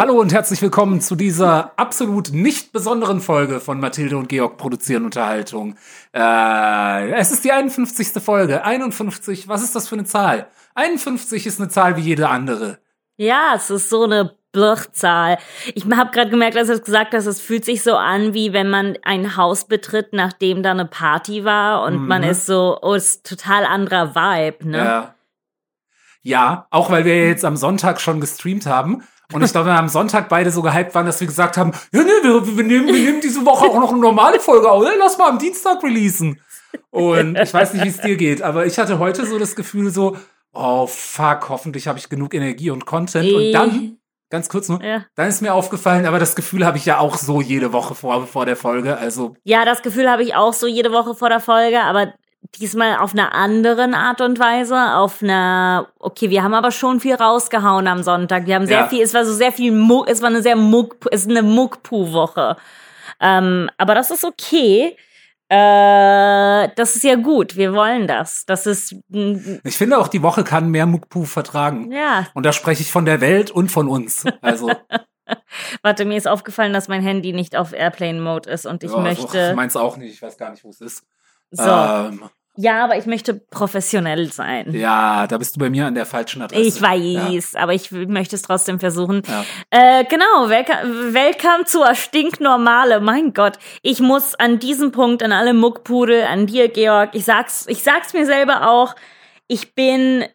Hallo und herzlich willkommen zu dieser absolut nicht besonderen Folge von Mathilde und Georg produzieren Unterhaltung. Äh, es ist die 51. Folge. 51, was ist das für eine Zahl? 51 ist eine Zahl wie jede andere. Ja, es ist so eine Blöchzahl. Ich habe gerade gemerkt, als du es gesagt hast, es fühlt sich so an, wie wenn man ein Haus betritt, nachdem da eine Party war und mhm. man ist so, oh, ist total anderer Vibe, ne? Ja. Ja, auch weil wir jetzt am Sonntag schon gestreamt haben. Und ich glaube, wir am Sonntag beide so gehypt waren, dass wir gesagt haben, ja, nee, wir, wir, nehmen, wir nehmen diese Woche auch noch eine normale Folge auf. Lass mal am Dienstag releasen. Und ich weiß nicht, wie es dir geht, aber ich hatte heute so das Gefühl so, oh fuck, hoffentlich habe ich genug Energie und Content. Und dann, ganz kurz nur, ja. dann ist mir aufgefallen, aber das Gefühl habe ich ja auch so jede Woche vor, vor der Folge. Also. Ja, das Gefühl habe ich auch so jede Woche vor der Folge, aber diesmal auf einer anderen Art und Weise, auf einer, okay, wir haben aber schon viel rausgehauen am Sonntag. Wir haben sehr ja. viel, es war so sehr viel Muck, es war eine sehr Muck, es ist eine Muckpu-Woche. Ähm, aber das ist okay. Äh, das ist ja gut. Wir wollen das. Das ist. Ich finde auch, die Woche kann mehr Muckpu vertragen. Ja. Und da spreche ich von der Welt und von uns. Also. Warte, mir ist aufgefallen, dass mein Handy nicht auf Airplane Mode ist und ich ja, möchte. Ich meins auch nicht. Ich weiß gar nicht, wo es ist. So. Ähm, ja, aber ich möchte professionell sein. Ja, da bist du bei mir an der falschen Adresse. Ich weiß, ja. aber ich möchte es trotzdem versuchen. Ja. Äh, genau, welcome zur stinknormale. Mein Gott, ich muss an diesem Punkt an alle Muckpudel, an dir, Georg, ich sag's, ich sag's mir selber auch, ich bin,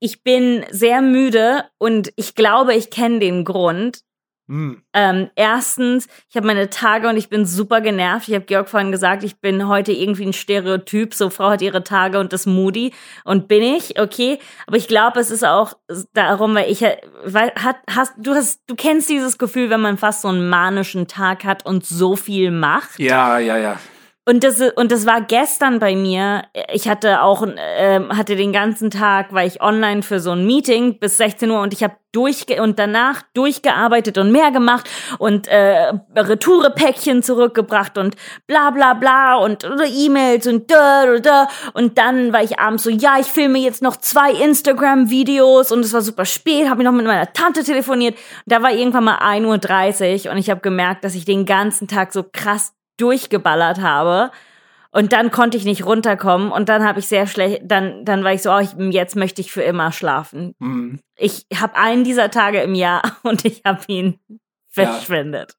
ich bin sehr müde und ich glaube, ich kenne den Grund. Mm. Ähm, erstens, ich habe meine Tage und ich bin super genervt. Ich habe Georg vorhin gesagt, ich bin heute irgendwie ein Stereotyp. So, Frau hat ihre Tage und das Moody. Und bin ich, okay. Aber ich glaube, es ist auch darum, weil ich, weil, hat, hast, du hast, du kennst dieses Gefühl, wenn man fast so einen manischen Tag hat und so viel macht. Ja, ja, ja. Und das, und das war gestern bei mir. Ich hatte auch, äh, hatte den ganzen Tag, war ich online für so ein Meeting bis 16 Uhr und ich habe durchge und danach durchgearbeitet und mehr gemacht und äh, Retourepäckchen zurückgebracht und bla bla bla und E-Mails und da, da, da. Und dann war ich abends so, ja, ich filme jetzt noch zwei Instagram-Videos und es war super spät, habe ich noch mit meiner Tante telefoniert. Da war irgendwann mal 1.30 Uhr und ich habe gemerkt, dass ich den ganzen Tag so krass durchgeballert habe. Und dann konnte ich nicht runterkommen und dann habe ich sehr schlecht, dann, dann war ich so, oh, ich, jetzt möchte ich für immer schlafen. Mhm. Ich habe einen dieser Tage im Jahr und ich habe ihn verschwendet.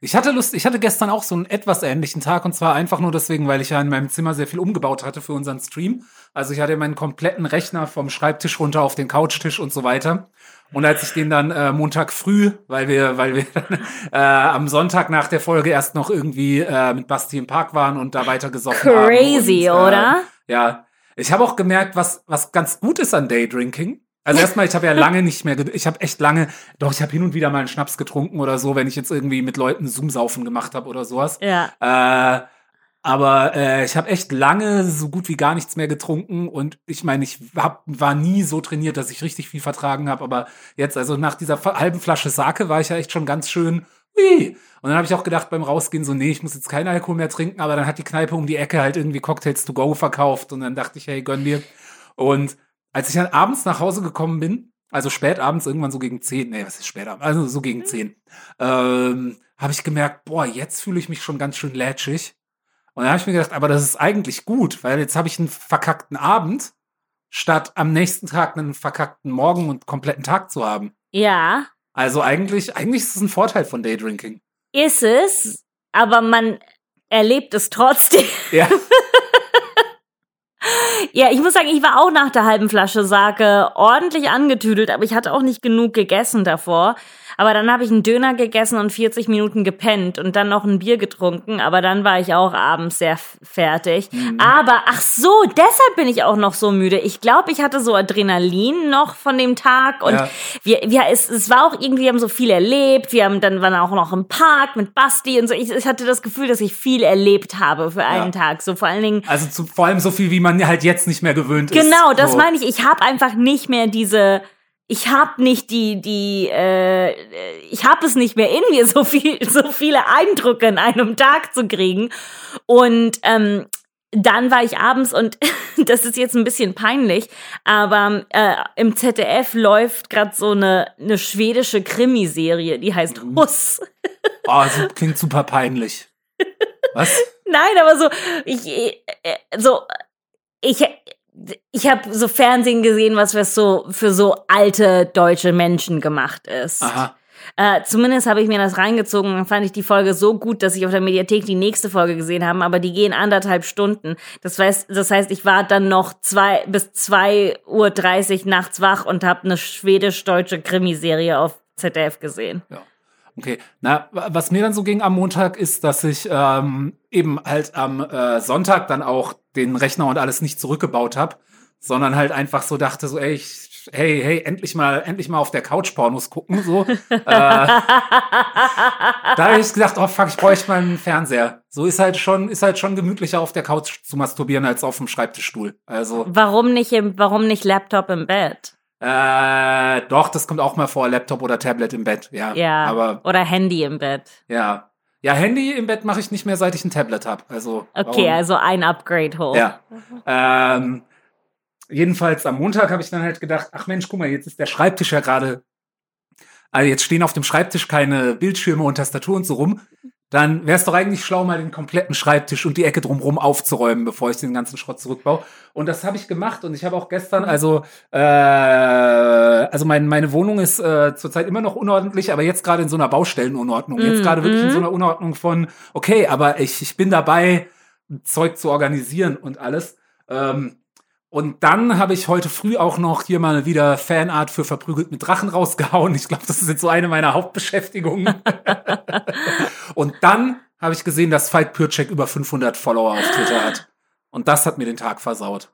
Ich hatte Lust, ich hatte gestern auch so einen etwas ähnlichen Tag und zwar einfach nur deswegen, weil ich ja in meinem Zimmer sehr viel umgebaut hatte für unseren Stream. Also ich hatte meinen kompletten Rechner vom Schreibtisch runter auf den Couchtisch und so weiter. Und als ich den dann äh, Montag früh, weil wir, weil wir äh, am Sonntag nach der Folge erst noch irgendwie äh, mit Basti im Park waren und da weiter gesoffen haben. Crazy, oder? Ja. Ich habe auch gemerkt, was, was ganz gut ist an Daydrinking. Also erstmal, ich habe ja lange nicht mehr, ich habe echt lange, doch ich habe hin und wieder mal einen Schnaps getrunken oder so, wenn ich jetzt irgendwie mit Leuten Zoom-Saufen gemacht habe oder sowas. Ja. Äh, aber äh, ich habe echt lange so gut wie gar nichts mehr getrunken und ich meine, ich hab, war nie so trainiert, dass ich richtig viel vertragen habe. Aber jetzt, also nach dieser halben Flasche Sake, war ich ja echt schon ganz schön. Ui. Und dann habe ich auch gedacht beim Rausgehen so, nee, ich muss jetzt keinen Alkohol mehr trinken. Aber dann hat die Kneipe um die Ecke halt irgendwie Cocktails to go verkauft und dann dachte ich, hey, gönn dir. Und als ich dann abends nach Hause gekommen bin, also spät abends, irgendwann so gegen zehn, nee, was ist spät abends, also so gegen zehn, ähm, habe ich gemerkt, boah, jetzt fühle ich mich schon ganz schön lätschig. Und da habe ich mir gedacht, aber das ist eigentlich gut, weil jetzt habe ich einen verkackten Abend, statt am nächsten Tag einen verkackten Morgen und kompletten Tag zu haben. Ja. Also eigentlich, eigentlich ist es ein Vorteil von Daydrinking. Ist es, aber man erlebt es trotzdem. Ja. ja, ich muss sagen, ich war auch nach der halben Flasche Sake ordentlich angetüdelt, aber ich hatte auch nicht genug gegessen davor. Aber dann habe ich einen Döner gegessen und 40 Minuten gepennt und dann noch ein Bier getrunken. Aber dann war ich auch abends sehr fertig. Mhm. Aber ach so, deshalb bin ich auch noch so müde. Ich glaube, ich hatte so Adrenalin noch von dem Tag und ja. wir, wir, es, es war auch irgendwie, wir haben so viel erlebt. Wir haben dann waren auch noch im Park mit Basti und so. Ich, ich hatte das Gefühl, dass ich viel erlebt habe für einen ja. Tag. So vor allen Dingen. Also zu, vor allem so viel, wie man halt jetzt nicht mehr gewöhnt genau, ist. Genau, das so. meine ich. Ich habe einfach nicht mehr diese ich habe nicht die die äh, ich habe es nicht mehr in mir so viel so viele Eindrücke in einem Tag zu kriegen und ähm, dann war ich abends und das ist jetzt ein bisschen peinlich, aber äh, im ZDF läuft gerade so eine, eine schwedische Krimiserie, die heißt Mhm. Huss. Oh, das klingt super peinlich. Was? Nein, aber so ich äh, so ich ich habe so Fernsehen gesehen, was für so für so alte deutsche Menschen gemacht ist. Aha. Äh, zumindest habe ich mir das reingezogen und fand ich die Folge so gut, dass ich auf der Mediathek die nächste Folge gesehen habe, aber die gehen anderthalb Stunden. Das heißt, das heißt ich war dann noch zwei bis 2.30 Uhr nachts wach und habe eine schwedisch-deutsche Krimiserie auf ZDF gesehen. Ja. Okay. Na, wa- was mir dann so ging am Montag ist, dass ich ähm, eben halt am äh, Sonntag dann auch den Rechner und alles nicht zurückgebaut habe, sondern halt einfach so dachte so, ey, ich, hey, hey, endlich mal, endlich mal auf der Couch Pornos gucken, so. äh, da habe ich gedacht, oh fuck, ich bräuchte mal einen Fernseher. So ist halt schon, ist halt schon gemütlicher auf der Couch zu masturbieren als auf dem Schreibtischstuhl. Also, Warum nicht im, warum nicht Laptop im Bett? Äh, doch, das kommt auch mal vor, Laptop oder Tablet im Bett, ja. Ja. Aber Oder Handy im Bett. Ja. Ja, Handy im Bett mache ich nicht mehr, seit ich ein Tablet habe. Also. Okay, warum? also ein Upgrade hoch. Ja. Ähm, jedenfalls am Montag habe ich dann halt gedacht, ach Mensch, guck mal, jetzt ist der Schreibtisch ja gerade. Also jetzt stehen auf dem Schreibtisch keine Bildschirme und Tastatur und so rum. Dann wäre es doch eigentlich schlau, mal den kompletten Schreibtisch und die Ecke drumherum aufzuräumen, bevor ich den ganzen Schrott zurückbaue. Und das habe ich gemacht und ich habe auch gestern, also äh, also mein, meine Wohnung ist äh, zurzeit immer noch unordentlich, aber jetzt gerade in so einer Baustellenunordnung. Jetzt gerade wirklich in so einer Unordnung von, okay, aber ich, ich bin dabei, Zeug zu organisieren und alles. Ähm, und dann habe ich heute früh auch noch hier mal wieder Fanart für Verprügelt mit Drachen rausgehauen. Ich glaube, das ist jetzt so eine meiner Hauptbeschäftigungen. und dann habe ich gesehen, dass Fight Pürcek über 500 Follower auf Twitter hat. Und das hat mir den Tag versaut.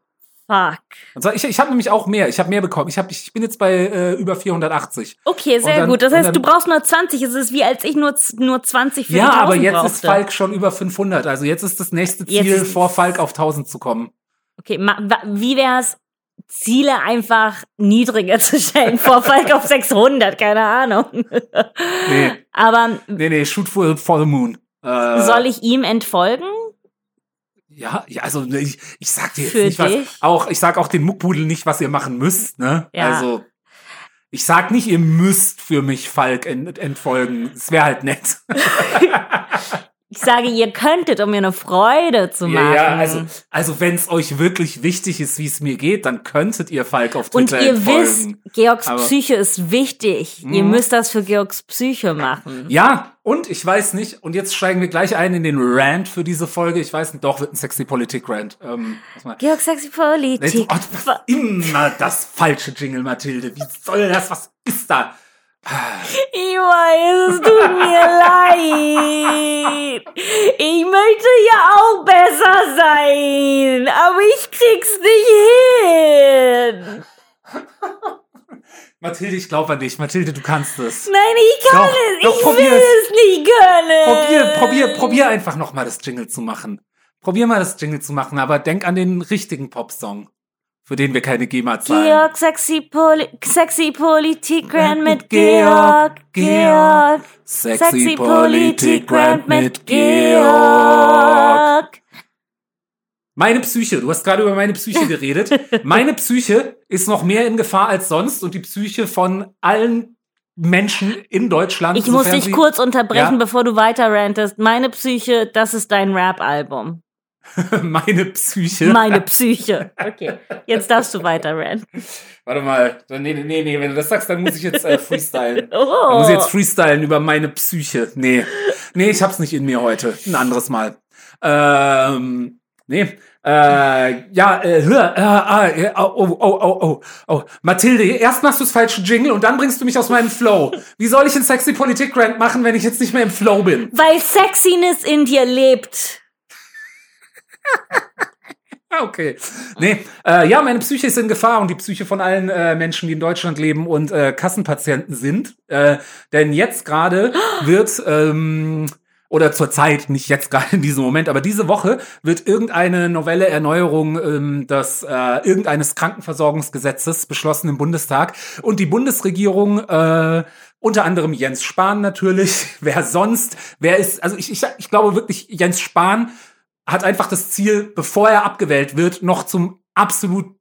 Fuck. Und so, ich ich habe nämlich auch mehr. Ich habe mehr bekommen. Ich, hab, ich bin jetzt bei äh, über 480. Okay, sehr dann- gut. Das heißt, dann- du brauchst nur 20. Es ist wie als ich nur, nur 20 für Ja, die 1000 aber jetzt brauchte. ist Falk schon über 500. Also jetzt ist das nächste Ziel, vor Falk auf 1000 zu kommen. Okay, ma, wie wär's, Ziele einfach niedriger zu stellen, vor Falk auf 600, keine Ahnung. Nee, Aber nee, nee, shoot for, for the moon. Äh, soll ich ihm entfolgen? Ja, ja, also ich, ich sag dir jetzt Für nicht was. dich? Auch ich sag auch den Muckpudel nicht, was ihr machen müsst, ne? Ja. Also ich sag nicht, ihr müsst für mich Falk ent entfolgen. Es wäre halt nett. Ich sage, ihr könntet, um mir eine Freude zu machen. Ja, ja, also, also wenn es euch wirklich wichtig ist, wie es mir geht, dann könntet ihr Falk auf Und Twitter ihr entfolgen. wisst, Georgs Aber- Psyche ist wichtig. Ihr Mhm. müsst das für Georgs Psyche machen. Ja, und ich weiß nicht, und jetzt steigen wir gleich ein in den Rant für diese Folge. Ich weiß nicht, doch, wird ein sexy Politik-Rant. Ähm, was mal. Georg Sexy Politik. Oh, was, immer das falsche Jingle, Mathilde. Wie soll das? Was ist da? Ich weiß, es tut mir leid. Ich möchte ja auch besser sein, aber ich krieg's nicht hin. Mathilde, ich glaube an dich. Mathilde, du kannst es. Nein, ich kann Doch, es. doch, ich probier will es. nicht können. Probier, probier, probier einfach noch mal das Jingle zu machen. Probier mal das Jingle zu machen, aber denk an den richtigen Popsong, für den wir keine GEMA zahlen. Georg Sexy, Poli Sexy Politik Grand Mit Georg. Georg. Sexy Politik Rant mit Georg. Meine Psyche, du hast gerade über meine Psyche geredet. Meine Psyche ist noch mehr in Gefahr als sonst und die Psyche von allen Menschen in Deutschland. Ich muss dich kurz unterbrechen, Ja. bevor du weiter rantest. Meine Psyche, das ist dein Rap-Album. meine Psyche. Meine Psyche. Okay, jetzt darfst du weiter ranten. Warte mal. Nee, nee, nee, wenn du das sagst, dann muss ich jetzt äh, freestylen. Oh. Ich muss jetzt freestylen über meine Psyche. Nee. Nee, ich hab's nicht in mir heute. Ein anderes Mal. Ähm, nee. Äh, ja, äh, hör, äh, ah, äh, oh, oh, oh, oh, oh. Mathilde, erst machst du das falsche Jingle und dann bringst du mich aus meinem Flow. Wie soll ich einen sexy Politik Rant machen, wenn ich jetzt nicht mehr im Flow bin? Weil Sexiness in dir lebt. Ah, Okay. Nee, äh, ja, meine Psyche ist in Gefahr und die Psyche von allen äh, Menschen, die in Deutschland leben und äh, Kassenpatienten sind. Äh, denn jetzt gerade wird, ähm, oder zurzeit, nicht jetzt gerade in diesem Moment, aber diese Woche wird irgendeine Novelle Erneuerung ähm, des äh, irgendeines Krankenversorgungsgesetzes beschlossen im Bundestag. Und die Bundesregierung, äh, unter anderem Jens Spahn natürlich, wer sonst, wer ist, also ich, ich, ich glaube wirklich, Jens Spahn hat einfach das Ziel, bevor er abgewählt wird, noch zum absolut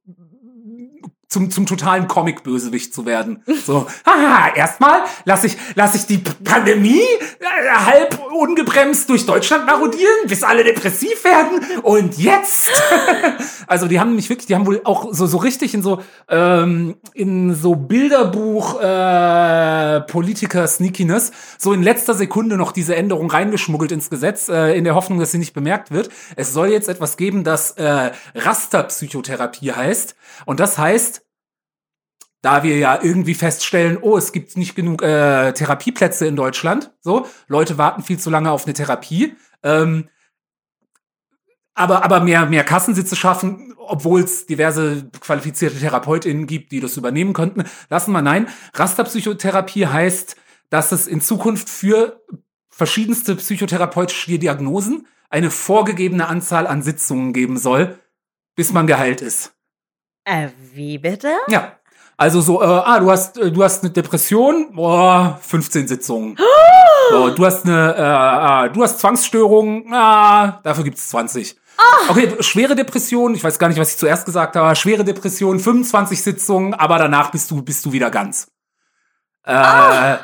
zum, zum totalen Comic-Bösewicht zu werden. So, haha, erstmal lasse ich, lass ich die Pandemie äh, halb ungebremst durch Deutschland marodieren, bis alle depressiv werden. Und jetzt, also die haben nämlich wirklich, die haben wohl auch so, so richtig in so, ähm, in so Bilderbuch äh, Politiker-Sneakiness so in letzter Sekunde noch diese Änderung reingeschmuggelt ins Gesetz, äh, in der Hoffnung, dass sie nicht bemerkt wird. Es soll jetzt etwas geben, das äh, Rasterpsychotherapie heißt. Und das heißt, da wir ja irgendwie feststellen, oh, es gibt nicht genug äh, Therapieplätze in Deutschland, so, Leute warten viel zu lange auf eine Therapie, ähm, aber, aber mehr, mehr Kassensitze schaffen, obwohl es diverse qualifizierte TherapeutInnen gibt, die das übernehmen könnten. Lassen wir nein. Rasterpsychotherapie heißt, dass es in Zukunft für verschiedenste psychotherapeutische Diagnosen eine vorgegebene Anzahl an Sitzungen geben soll, bis man geheilt ist. Äh, wie bitte? Ja. Also so, äh, ah, du hast, äh, du hast eine Depression, boah, 15 Sitzungen. So, du hast eine, äh, ah, du hast Zwangsstörungen, ah, dafür gibt's 20. Okay, schwere Depression, ich weiß gar nicht, was ich zuerst gesagt habe, schwere Depression, 25 Sitzungen, aber danach bist du, bist du wieder ganz. Äh,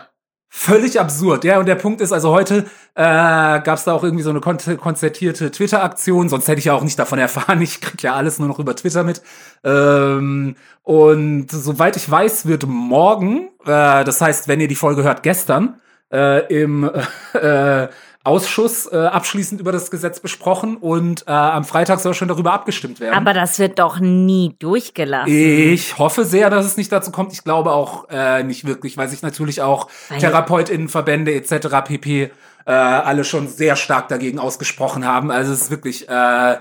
Völlig absurd, ja. Und der Punkt ist, also heute äh, gab es da auch irgendwie so eine kon konzertierte Twitter-Aktion, sonst hätte ich ja auch nicht davon erfahren. Ich krieg ja alles nur noch über Twitter mit. Ähm, und soweit ich weiß, wird morgen, äh, das heißt, wenn ihr die Folge hört, gestern, äh, im äh, Ausschuss äh, abschließend über das Gesetz besprochen und äh, am Freitag soll schon darüber abgestimmt werden. Aber das wird doch nie durchgelassen. Ich hoffe sehr, dass es nicht dazu kommt. Ich glaube auch äh, nicht wirklich, weil sich natürlich auch Weil- TherapeutInnenverbände etc. pp. Äh, alle schon sehr stark dagegen ausgesprochen haben. Also es ist wirklich äh,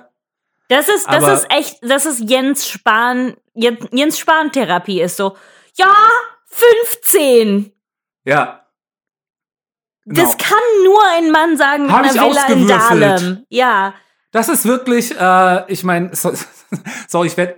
Das ist, das ist echt, das ist Jens Spahn, Jens, Jens Spahn Therapie ist so, ja, 15. ja. Das Genau. kann nur ein Mann sagen mit Hab einer ich Villa in. Dahlem. Ja. Das ist wirklich, äh, ich meine, so, sorry, ich werde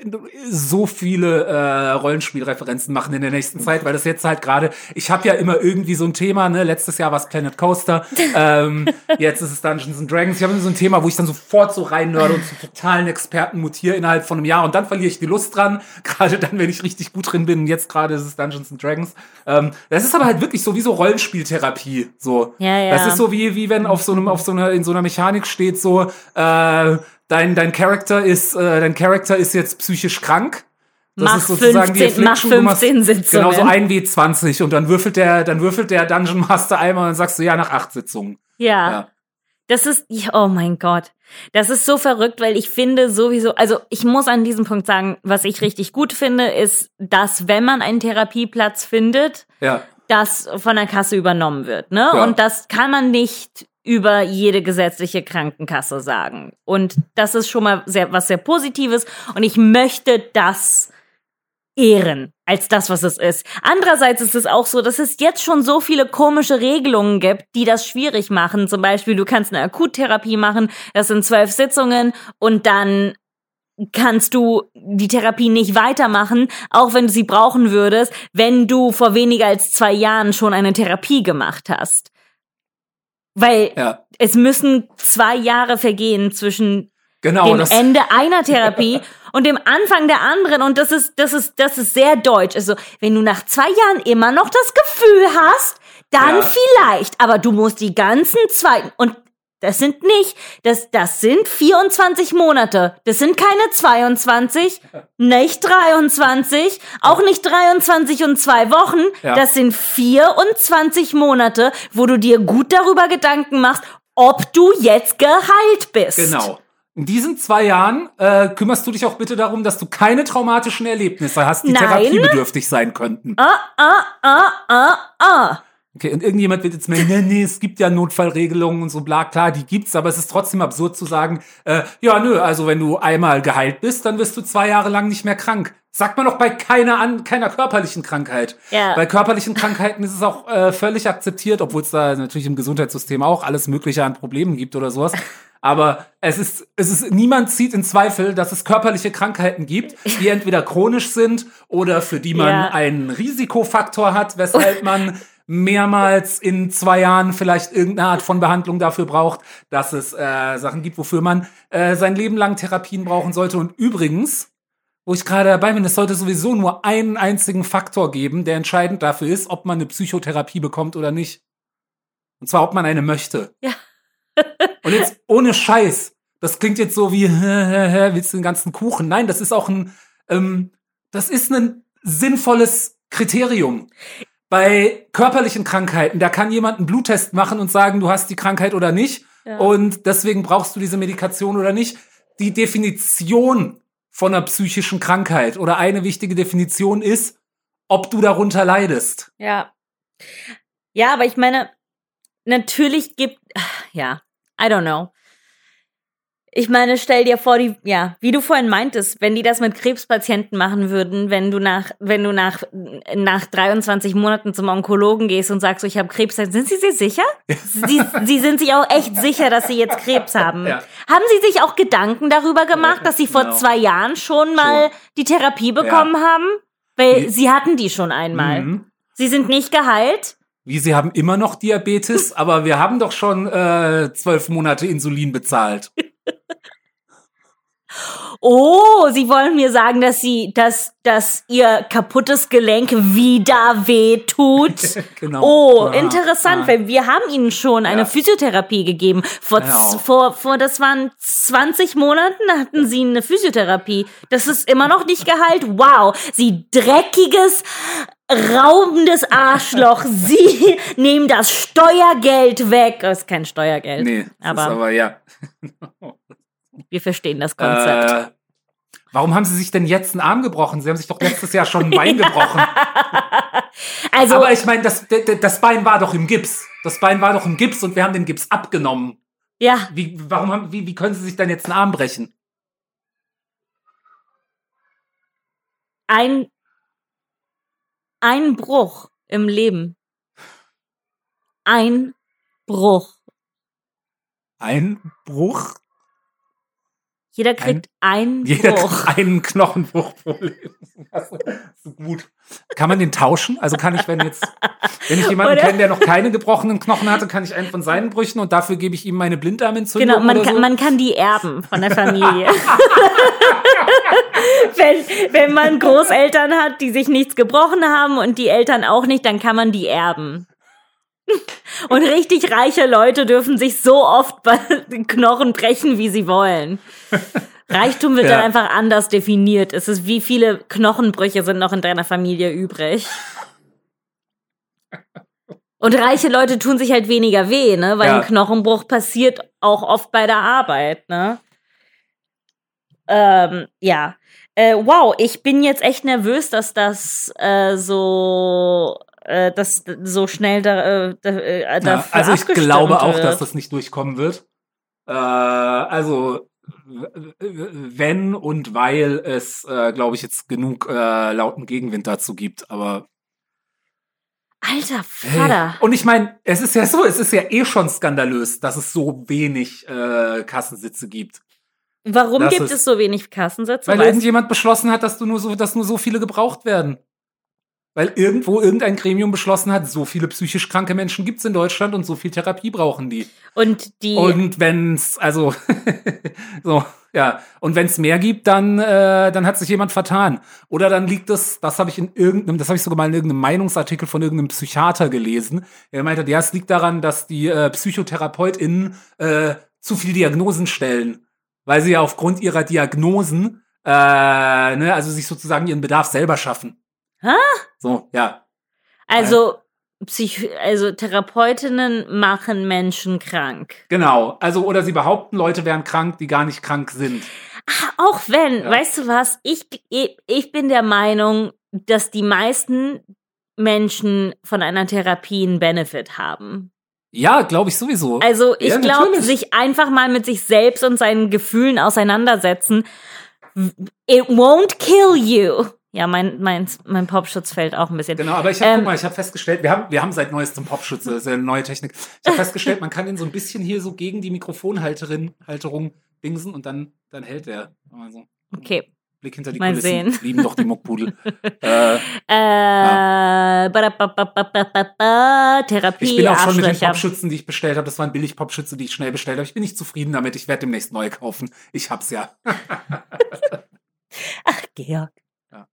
so viele äh, Rollenspielreferenzen machen in der nächsten Zeit, weil das jetzt halt gerade, ich habe ja immer irgendwie so ein Thema, ne? Letztes Jahr war es Planet Coaster, ähm, jetzt ist es Dungeons and Dragons. Ich habe immer so ein Thema, wo ich dann sofort so reinnörde und zum totalen Experten mutiere innerhalb von einem Jahr und dann verliere ich die Lust dran, gerade dann, wenn ich richtig gut drin bin. Und jetzt gerade ist es Dungeons and Dragons. Ähm, das ist aber halt wirklich so wie so Rollenspieltherapie, so. Ja, ja. Das ist so wie, wie wenn auf so einem, auf so einer, in so einer Mechanik steht so, äh, dein, dein Charakter ist, äh, dein Charakter ist jetzt psychisch krank. Das Mach ist sozusagen 15 mach Affliction, du machst 15 Sitzungen. Genau so ein W20 und dann würfelt der, dann würfelt der Dungeon Master einmal und dann sagst du ja nach acht Sitzungen. Ja. Ja. Das ist, oh mein Gott. Das ist so verrückt, weil ich finde sowieso, also ich muss an diesem Punkt sagen, was ich richtig gut finde, ist, dass wenn man einen Therapieplatz findet, Ja. das von der Kasse übernommen wird, ne? Ja. Und das kann man nicht über jede gesetzliche Krankenkasse sagen. Und das ist schon mal sehr, was sehr Positives. Und ich möchte das ehren als das, was es ist. Andererseits ist es auch so, dass es jetzt schon so viele komische Regelungen gibt, die das schwierig machen. Zum Beispiel, du kannst eine Akuttherapie machen, das sind zwölf Sitzungen und dann kannst du die Therapie nicht weitermachen, auch wenn du sie brauchen würdest, wenn du vor weniger als zwei Jahren schon eine Therapie gemacht hast. Weil Ja. es müssen zwei Jahre vergehen zwischen Genau, dem Ende einer Therapie und dem Anfang der anderen. Und das ist, das ist, das ist sehr deutsch. Also, wenn du nach zwei Jahren immer noch das Gefühl hast, dann Ja. vielleicht. Aber du musst die ganzen zwei, und das sind nicht, das, das sind 24 Monate. Das sind keine 22, nicht 23, auch nicht 23 und zwei Wochen. Ja. Das sind 24 Monate, wo du dir gut darüber Gedanken machst, ob du jetzt geheilt bist. genau. In diesen zwei Jahren äh, kümmerst du dich auch bitte darum, dass du keine traumatischen Erlebnisse hast, die Nein. therapiebedürftig sein könnten. Ah, ah, ah, ah, ah. Okay, und irgendjemand wird jetzt meinen, nee, nee, es gibt ja Notfallregelungen und so, bla, klar, die gibt's, aber es ist trotzdem absurd zu sagen, äh, ja, nö, also wenn du einmal geheilt bist, dann wirst du zwei Jahre lang nicht mehr krank. Sagt man doch bei keiner an, keiner körperlichen Krankheit. Ja. Bei körperlichen Krankheiten ist es auch äh, völlig akzeptiert, obwohl es da natürlich im Gesundheitssystem auch alles Mögliche an Problemen gibt oder sowas. Aber es ist, es ist, niemand zieht in Zweifel, dass es körperliche Krankheiten gibt, die entweder chronisch sind oder für die man Ja. einen Risikofaktor hat, weshalb man mehrmals in zwei Jahren vielleicht irgendeine Art von Behandlung dafür braucht, dass es äh, Sachen gibt, wofür man äh, sein Leben lang Therapien brauchen sollte. Und übrigens, wo ich gerade dabei bin, es sollte sowieso nur einen einzigen Faktor geben, der entscheidend dafür ist, ob man eine Psychotherapie bekommt oder nicht. Und zwar, ob man eine möchte. Ja. Und jetzt ohne Scheiß. Das klingt jetzt so wie, willst du den ganzen Kuchen? Nein, das ist auch ein, ähm, das ist ein sinnvolles Kriterium. Bei körperlichen Krankheiten, da kann jemand einen Bluttest machen und sagen, du hast die Krankheit oder nicht. Ja. Und deswegen brauchst du diese Medikation oder nicht. Die Definition von einer psychischen Krankheit oder eine wichtige Definition ist, ob du darunter leidest. Ja. Ja, aber ich meine, natürlich gibt, ja, I don't know. Ich meine, stell dir vor, die, ja, wie du vorhin meintest, wenn die das mit Krebspatienten machen würden, wenn du nach, wenn du nach, nach 23 Monaten zum Onkologen gehst und sagst, so, ich habe Krebs, dann sind sie sich sicher? Sie, sie sind sich auch echt sicher, dass sie jetzt Krebs haben. Ja. Haben sie sich auch Gedanken darüber gemacht, dass sie vor Genau. zwei Jahren schon mal die Therapie bekommen haben? Weil Nee. sie hatten die schon einmal. Mhm. Sie sind nicht geheilt. Wie, sie haben immer noch Diabetes, aber wir haben doch schon äh, zwölf Monate Insulin bezahlt. Oh, Sie wollen mir sagen, dass Sie, dass, dass Ihr kaputtes Gelenk wieder weh tut. Genau. Oh, Ah, interessant, ah. weil wir haben Ihnen schon eine Ja. Physiotherapie gegeben. Vor, Genau. vor, vor, das waren 20 Monaten, hatten Sie eine Physiotherapie. Das ist immer noch nicht geheilt. Wow, Sie dreckiges, raubendes Arschloch. Sie nehmen das Steuergeld weg. Das ist kein Steuergeld. Nee, das aber, ist aber ja. wir verstehen das Konzept. Äh, warum haben Sie sich denn jetzt einen Arm gebrochen? Sie haben sich doch letztes Jahr schon ein Bein gebrochen. also, Aber ich meine, das, das Bein war doch im Gips. Das Bein war doch im Gips und wir haben den Gips abgenommen. ja, Wie, warum haben, wie, wie können Sie sich dann jetzt einen Arm brechen? ein, ein Bruch im Leben. Ein Bruch. Ein Bruch? Jeder kriegt einen Jeder Bruch. kriegt einen Knochenbruch pro Leben. Das ist so gut. Kann man den tauschen? Also kann ich, wenn jetzt, wenn ich jemanden kenne, der noch keine gebrochenen Knochen hatte, kann ich einen von seinen Brüchen und dafür gebe ich ihm meine Blinddarmentzündung Genau, man kann, so? man kann die erben von der Familie. wenn, wenn man Großeltern hat, die sich nichts gebrochen haben und die Eltern auch nicht, dann kann man die erben. Und richtig reiche Leute dürfen sich so oft bei den Knochen brechen, wie sie wollen. Reichtum wird Ja. dann einfach anders definiert. Es ist, wie viele Knochenbrüche sind noch in deiner Familie übrig? Und reiche Leute tun sich halt weniger weh, ne? Weil Ja. ein Knochenbruch passiert auch oft bei der Arbeit, ne? Ähm, ja. Äh, wow, ich bin jetzt echt nervös, dass das äh, so, äh, dass so schnell da, äh, da, äh, dafür also ich glaube auch, wird. dass das nicht durchkommen wird. Äh, also wenn und weil es, äh, glaube ich, jetzt genug äh, lauten Gegenwind dazu gibt, aber Alter hey. Vater. Und ich meine, es ist ja so, es ist ja eh schon skandalös, dass es so wenig äh, Kassensitze gibt. Warum das gibt ist- es so wenig Kassensätze? Weil irgendjemand beschlossen hat, dass du nur so, dass nur so viele gebraucht werden. Weil irgendwo irgendein Gremium beschlossen hat, so viele psychisch kranke Menschen gibt's in Deutschland und so viel Therapie brauchen die. und die, Und wenn's, also, so, ja, und wenn's mehr gibt, dann, äh, dann hat sich jemand vertan. Oder dann liegt es, das habe ich in irgendeinem, das habe ich sogar mal in irgendeinem Meinungsartikel von irgendeinem Psychiater gelesen. Er meinte, ja, es liegt daran, dass die äh, PsychotherapeutInnen äh, zu viel Diagnosen stellen. Weil sie ja aufgrund ihrer Diagnosen, äh, ne, also sich sozusagen ihren Bedarf selber schaffen. Hä? So, ja. also, Psych also Therapeutinnen machen Menschen krank. Genau. Also, oder sie behaupten, Leute wären krank, die gar nicht krank sind. Auch wenn, Ja. weißt du was, ich, ich, bin der Meinung, dass die meisten Menschen von einer Therapie einen Benefit haben. Ja, glaube ich sowieso. Also ich Ja, glaube, sich einfach mal mit sich selbst und seinen Gefühlen auseinandersetzen, it won't kill you. Ja, mein, mein, mein Popschutz fällt auch ein bisschen. Genau, aber ich habe, Ähm, guck mal, ich habe festgestellt, wir haben, wir haben seit neuestem Popschutz, das ist ja eine neue Technik. Ich habe festgestellt, man kann ihn so ein bisschen hier so gegen die Mikrofonhalterin, Halterung dingsen und dann, dann hält der. Also, Okay. Blick hinter die Mal Kulissen. sehen. Lieben doch die Muckpudel. äh, Äh, ba, Therapie, ich bin auch schon mit den. Popschützen, die ich bestellt habe. Das waren billig Popschütze, die ich schnell bestellt habe. Ich bin nicht zufrieden damit. Ich werde demnächst neue kaufen. Ich hab's ja. Ach, Georg. Ja.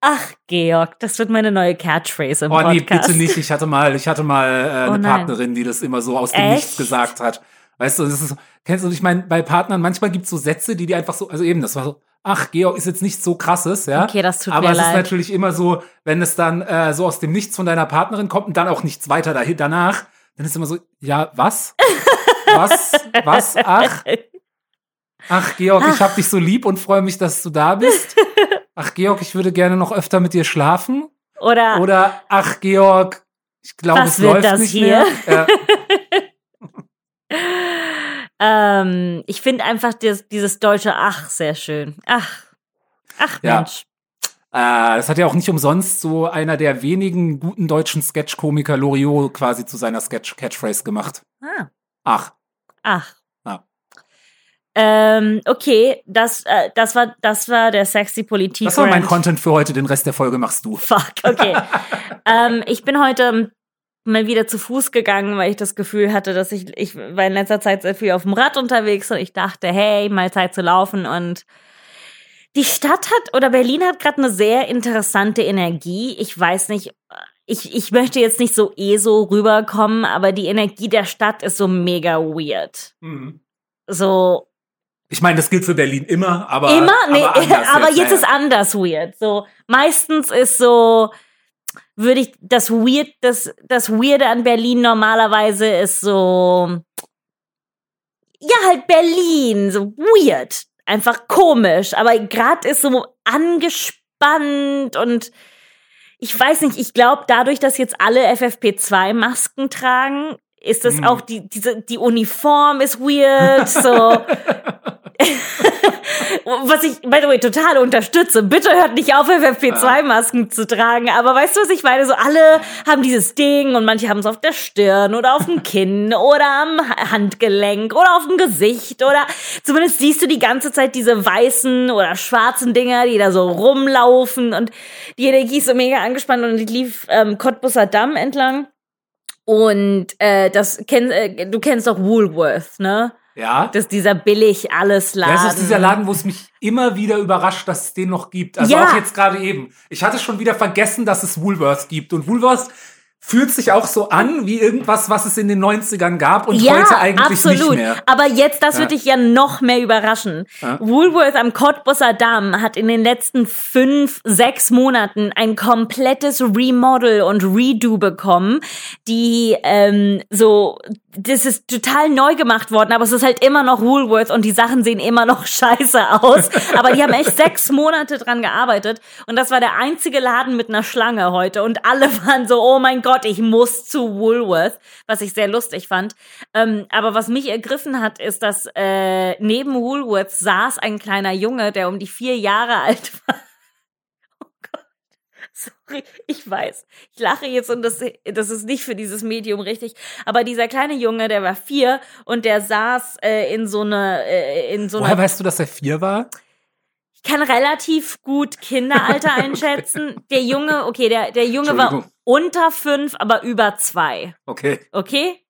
Ach, Georg, das wird meine neue Catchphrase im Oh nee, Podcast. bitte nicht. Ich hatte mal, ich hatte mal äh, eine Oh. Partnerin, die das immer so aus dem Echt? Nichts gesagt hat. Weißt du, das ist, kennst du, ich meine, bei Partnern manchmal gibt's so Sätze, die die einfach so, also eben, das war so, ach, Georg ist jetzt nicht so krasses, ja. Okay, das tut Aber mir es ist leid. natürlich immer so, wenn es dann äh, so aus dem Nichts von deiner Partnerin kommt und dann auch nichts weiter dahin, danach, dann ist immer so, ja, was? was? Was? Ach? Ach, Georg, ich hab dich so lieb und freue mich, dass du da bist. Ach, Georg, ich würde gerne noch öfter mit dir schlafen. Oder, Oder, ach, Georg, ich glaube, es wird läuft das nicht hier? mehr. Ja. ähm, ich finde einfach dieses, dieses deutsche Ach sehr schön. Ach. Ach, Ja. Mensch. Äh, das hat ja auch nicht umsonst so einer der wenigen guten deutschen Sketch-Komiker Loriot quasi zu seiner Sketch-Catchphrase gemacht. Ah. Ach, Ach. Ähm, okay, das, äh, das war, das war der sexy Politik. das war mein. Content für heute. Den Rest der Folge machst du. Fuck, okay. ähm, ich bin heute mal wieder zu Fuß gegangen, weil ich das Gefühl hatte, dass ich, ich war in letzter Zeit sehr viel auf dem Rad unterwegs und ich dachte, hey, mal Zeit zu laufen und die Stadt hat oder Berlin hat gerade eine sehr interessante Energie. Ich weiß nicht, ich, ich möchte jetzt nicht so eh so rüberkommen, aber die Energie der Stadt ist so mega weird. So Ich meine, das gilt für Berlin immer, aber Immer? Nee, aber, anders aber jetzt ja, ist anders weird. So, meistens ist so, würde ich, das weird, das, das Weirde an Berlin normalerweise ist so, ja, halt Berlin, so weird. Einfach komisch. Aber gerade ist so angespannt und ich weiß nicht, ich glaube, dadurch, dass jetzt alle FFP2-Masken tragen, ist das Mhm. auch die, diese, die Uniform ist weird, so. was ich, by the way, total unterstütze. Bitte hört nicht auf, FFP2-Masken zu tragen. Aber weißt du, was ich meine? So alle haben dieses Ding und manche haben es auf der Stirn oder auf dem Kinn oder am Handgelenk oder auf dem Gesicht oder zumindest siehst du die ganze Zeit diese weißen oder schwarzen Dinger, die da so rumlaufen und die Energie ist so mega angespannt und ich lief ähm, Cottbusser Damm entlang. Und äh, das kenn, äh, du kennst doch Woolworth, ne? Ja. Das ist dieser billig alles Laden. Das ist dieser Laden, wo es mich immer wieder überrascht, dass es den noch gibt. Also Ja. auch jetzt gerade eben. Ich hatte schon wieder vergessen, dass es Woolworth gibt. Und Woolworth fühlt sich auch so an wie irgendwas, was es in den 90ern gab und ja, heute eigentlich absolut. nicht mehr. Aber jetzt, das Ja. wird dich ja noch mehr überraschen. Ja. Woolworth am Cottbusser Damm hat in den letzten fünf, sechs Monaten ein komplettes Remodel und Redo bekommen, die ähm, so, das ist total neu gemacht worden, aber es ist halt immer noch Woolworth und die Sachen sehen immer noch scheiße aus. aber die haben echt sechs Monate dran gearbeitet und das war der einzige Laden mit einer Schlange heute und alle waren so, oh mein Gott, ich muss zu Woolworth, was ich sehr lustig fand. Ähm, aber was mich ergriffen hat, ist, dass äh, neben Woolworth saß ein kleiner Junge, der um die vier Jahre alt war. Sorry, ich weiß. Ich lache jetzt und das, das ist nicht für dieses Medium richtig. Aber dieser kleine Junge, der war vier und der saß äh, in so eine, äh, in so Woher einer weißt du, dass er vier war? ich kann relativ gut Kinderalter einschätzen. Der Junge, okay, der, der Junge war Entschuldigung. unter fünf, aber über zwei. Okay. Okay?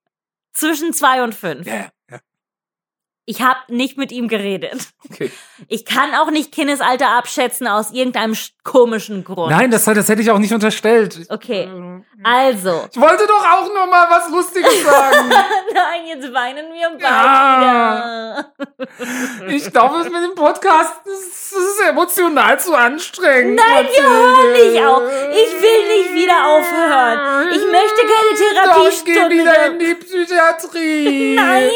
Zwischen zwei und fünf. Ja. Ich habe nicht mit ihm geredet. Okay. Ich kann auch nicht Kindesalter abschätzen aus irgendeinem sch- komischen Grund. Nein, das, das hätte ich auch nicht unterstellt. Okay. Also. Ich wollte doch auch nur mal was Lustiges sagen. Nein, jetzt weinen wir beide Ja. wieder. Ich glaube, mit dem Podcast das ist emotional zu anstrengend. Nein, wir hören nicht auf. Ich will nicht wieder aufhören. Ich möchte keine Doch, ich gehe Therapiestunde. wieder in die Psychiatrie. Nein,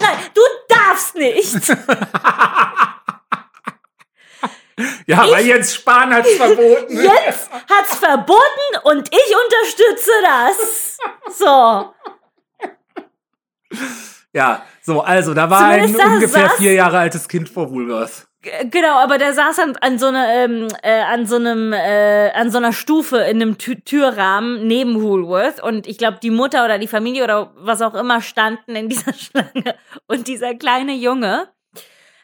nein, du darfst nicht. Ja, weil Jens Spahn hat's verboten. Jetzt hat's verboten und ich unterstütze das. So. Ja, so, also, da war ein Zumindest da ungefähr saß- vier Jahre altes Kind vor Woolworth. Genau, aber der saß an, an so einer, ähm, äh, an so einem, äh, an so einer Stufe in einem Tü Türrahmen neben Woolworth und ich glaube, die Mutter oder die Familie oder was auch immer standen in dieser Schlange und dieser kleine Junge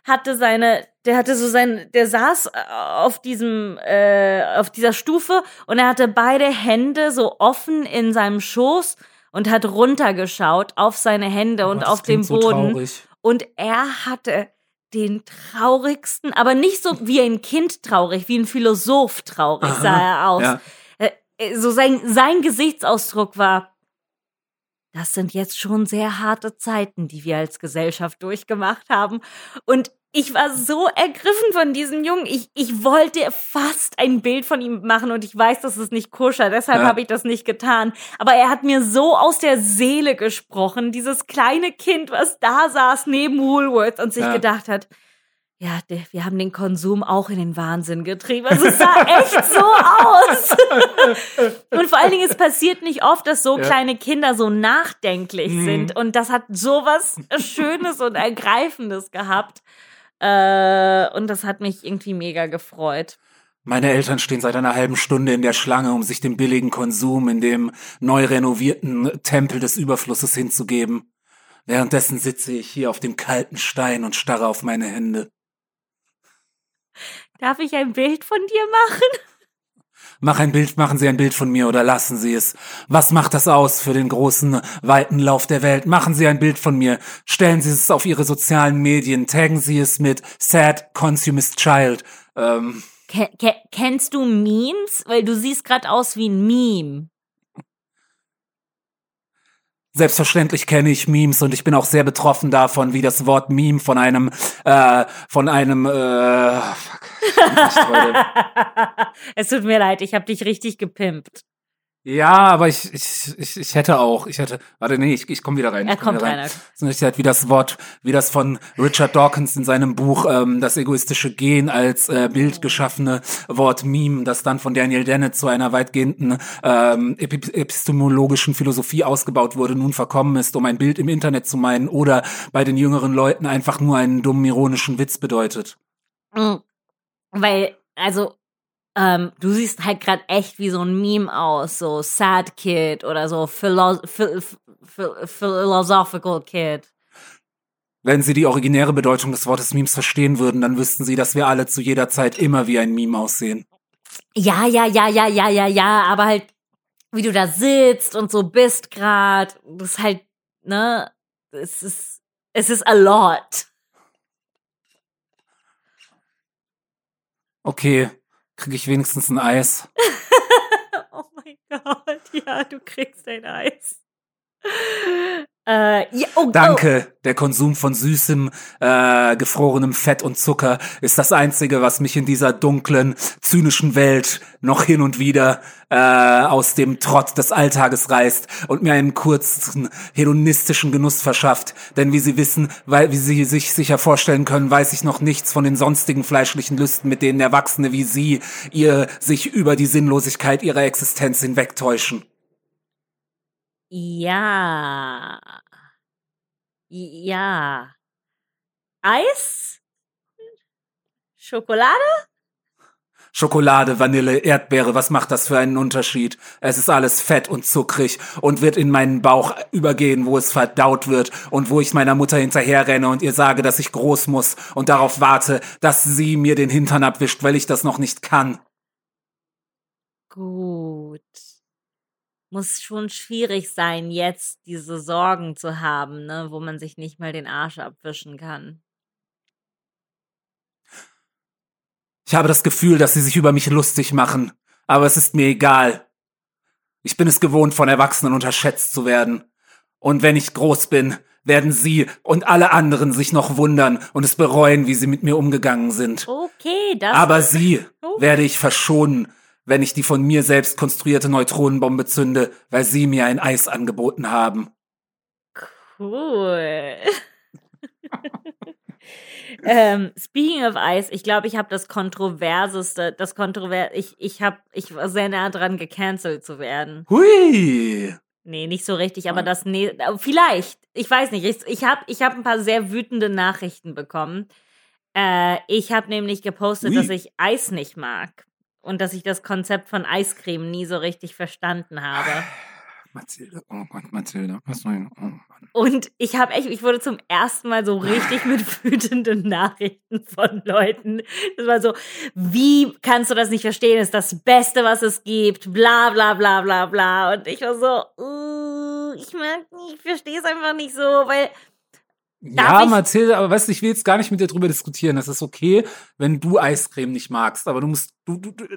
hatte seine, der hatte so sein, der saß äh, auf diesem, äh, auf dieser Stufe und er hatte beide Hände so offen in seinem Schoß und hat runtergeschaut auf seine Hände Oh und auf den so Boden. traurig. Und er hatte den traurigsten, aber nicht so wie ein Kind traurig, wie ein Philosoph traurig Aha, sah er aus. Ja. Äh, So sein, sein Gesichtsausdruck war, das sind jetzt schon sehr harte Zeiten, die wir als Gesellschaft durchgemacht haben. Und ich war so ergriffen von diesem Jungen. Ich, ich wollte fast ein Bild von ihm machen und ich weiß, das ist nicht koscher, deshalb Ja. habe ich das nicht getan. Aber er hat mir so aus der Seele gesprochen, dieses kleine Kind, was da saß neben Woolworth und sich Ja. gedacht hat, ja, wir haben den Konsum auch in den Wahnsinn getrieben. Also es sah echt so aus. Und vor allen Dingen, es passiert nicht oft, dass so Ja. kleine Kinder so nachdenklich Mhm. sind. Und das hat sowas Schönes und Ergreifendes gehabt. Äh, und das hat mich irgendwie mega gefreut. Meine Eltern stehen seit einer halben Stunde in der Schlange, um sich dem billigen Konsum in dem neu renovierten Tempel des Überflusses hinzugeben. Währenddessen sitze ich hier auf dem kalten Stein und starre auf meine Hände. Darf ich ein Bild von dir machen? Mach ein Bild, machen Sie ein Bild von mir oder lassen Sie es. Was macht das aus für den großen, weiten Lauf der Welt? Machen Sie ein Bild von mir. Stellen Sie es auf Ihre sozialen Medien. Taggen Sie es mit Sad Consumist Child. Ähm, Ke ke kennst du Memes? Weil du siehst gerade aus wie ein Meme. Selbstverständlich kenne ich Memes und ich bin auch sehr betroffen davon, wie das Wort Meme von einem, äh, von einem, äh. es tut mir leid, ich habe dich richtig gepimpt. Ja, aber ich, ich, ich, ich hätte auch, ich hätte, warte, nee, ich, ich komme wieder rein. Er ich komm kommt rein. So nicht halt wie das Wort, wie das von Richard Dawkins in seinem Buch ähm, Das egoistische Gen als äh, Bild geschaffene Wort Meme, das dann von Daniel Dennett zu einer weitgehenden ähm, epi- epistemologischen Philosophie ausgebaut wurde, nun verkommen ist, um ein Bild im Internet zu meinen oder bei den jüngeren Leuten einfach nur einen dummen ironischen Witz bedeutet. Mm. Weil, also, ähm, du siehst halt gerade echt wie so ein Meme aus, so Sad Kid oder so Philo Phil Phil Philosophical Kid. Wenn Sie die originäre Bedeutung des Wortes Memes verstehen würden, dann wüssten Sie, dass wir alle zu jeder Zeit immer wie ein Meme aussehen. Ja, ja, ja, ja, ja, ja, ja, aber halt, wie du da sitzt und so bist grad, das ist halt, ne, es ist, es ist a lot. Okay, kriege ich wenigstens ein Eis. Oh mein Gott, ja, du kriegst ein Eis. Äh, ja, oh, Danke. Der Konsum von süßem, äh, gefrorenem Fett und Zucker ist das Einzige, was mich in dieser dunklen, zynischen Welt noch hin und wieder äh, aus dem Trott des Alltages reißt und mir einen kurzen hedonistischen Genuss verschafft. Denn wie Sie wissen, weil wie Sie sich sicher vorstellen können, weiß ich noch nichts von den sonstigen fleischlichen Lüsten, mit denen Erwachsene wie Sie ihr sich über die Sinnlosigkeit ihrer Existenz hinwegtäuschen. Ja. Ja. Eis? Schokolade? Schokolade, Vanille, Erdbeere, was macht das für einen Unterschied? Es ist alles fett und zuckrig und wird in meinen Bauch übergehen, wo es verdaut wird und wo ich meiner Mutter hinterherrenne und ihr sage, dass ich groß muss und darauf warte, dass sie mir den Hintern abwischt, weil ich das noch nicht kann. Gut. Muss schon schwierig sein, jetzt diese Sorgen zu haben, ne, wo man sich nicht mal den Arsch abwischen kann. Ich habe das Gefühl, dass sie sich über mich lustig machen, aber es ist mir egal. Ich bin es gewohnt, von Erwachsenen unterschätzt zu werden. Und wenn ich groß bin, werden sie und alle anderen sich noch wundern und es bereuen, wie sie mit mir umgegangen sind. Okay, das Aber sie Oh. werde ich verschonen, wenn ich die von mir selbst konstruierte Neutronenbombe zünde, weil sie mir ein Eis angeboten haben. cool. ähm, speaking of Ice, ich glaube, ich habe das kontroverseste, das kontrovers, ich, ich habe, ich war sehr nah dran, gecancelt zu werden. Hui! Nee, nicht so richtig, aber Ah. das nee, äh, vielleicht. Ich weiß nicht. Ich, ich habe ich hab ein paar sehr wütende Nachrichten bekommen. Äh, ich habe nämlich gepostet, Ui. dass ich Eis nicht mag und dass ich das Konzept von Eiscreme nie so richtig verstanden habe. Mathilde, oh Gott, Mathilde, was soll ich, oh Mann. Und ich habe echt, ich wurde zum ersten Mal so richtig mit wütenden Nachrichten von Leuten. Das war so, wie kannst du das nicht verstehen? ist das Beste, was es gibt. Bla bla bla bla bla. Und ich war so, uh, ich nicht, ich verstehe es einfach nicht so, weil Darf Ja, Mathilde, aber weißt du, ich will jetzt gar nicht mit dir drüber diskutieren. Das ist okay, wenn du Eiscreme nicht magst, aber du musst, du, du, du,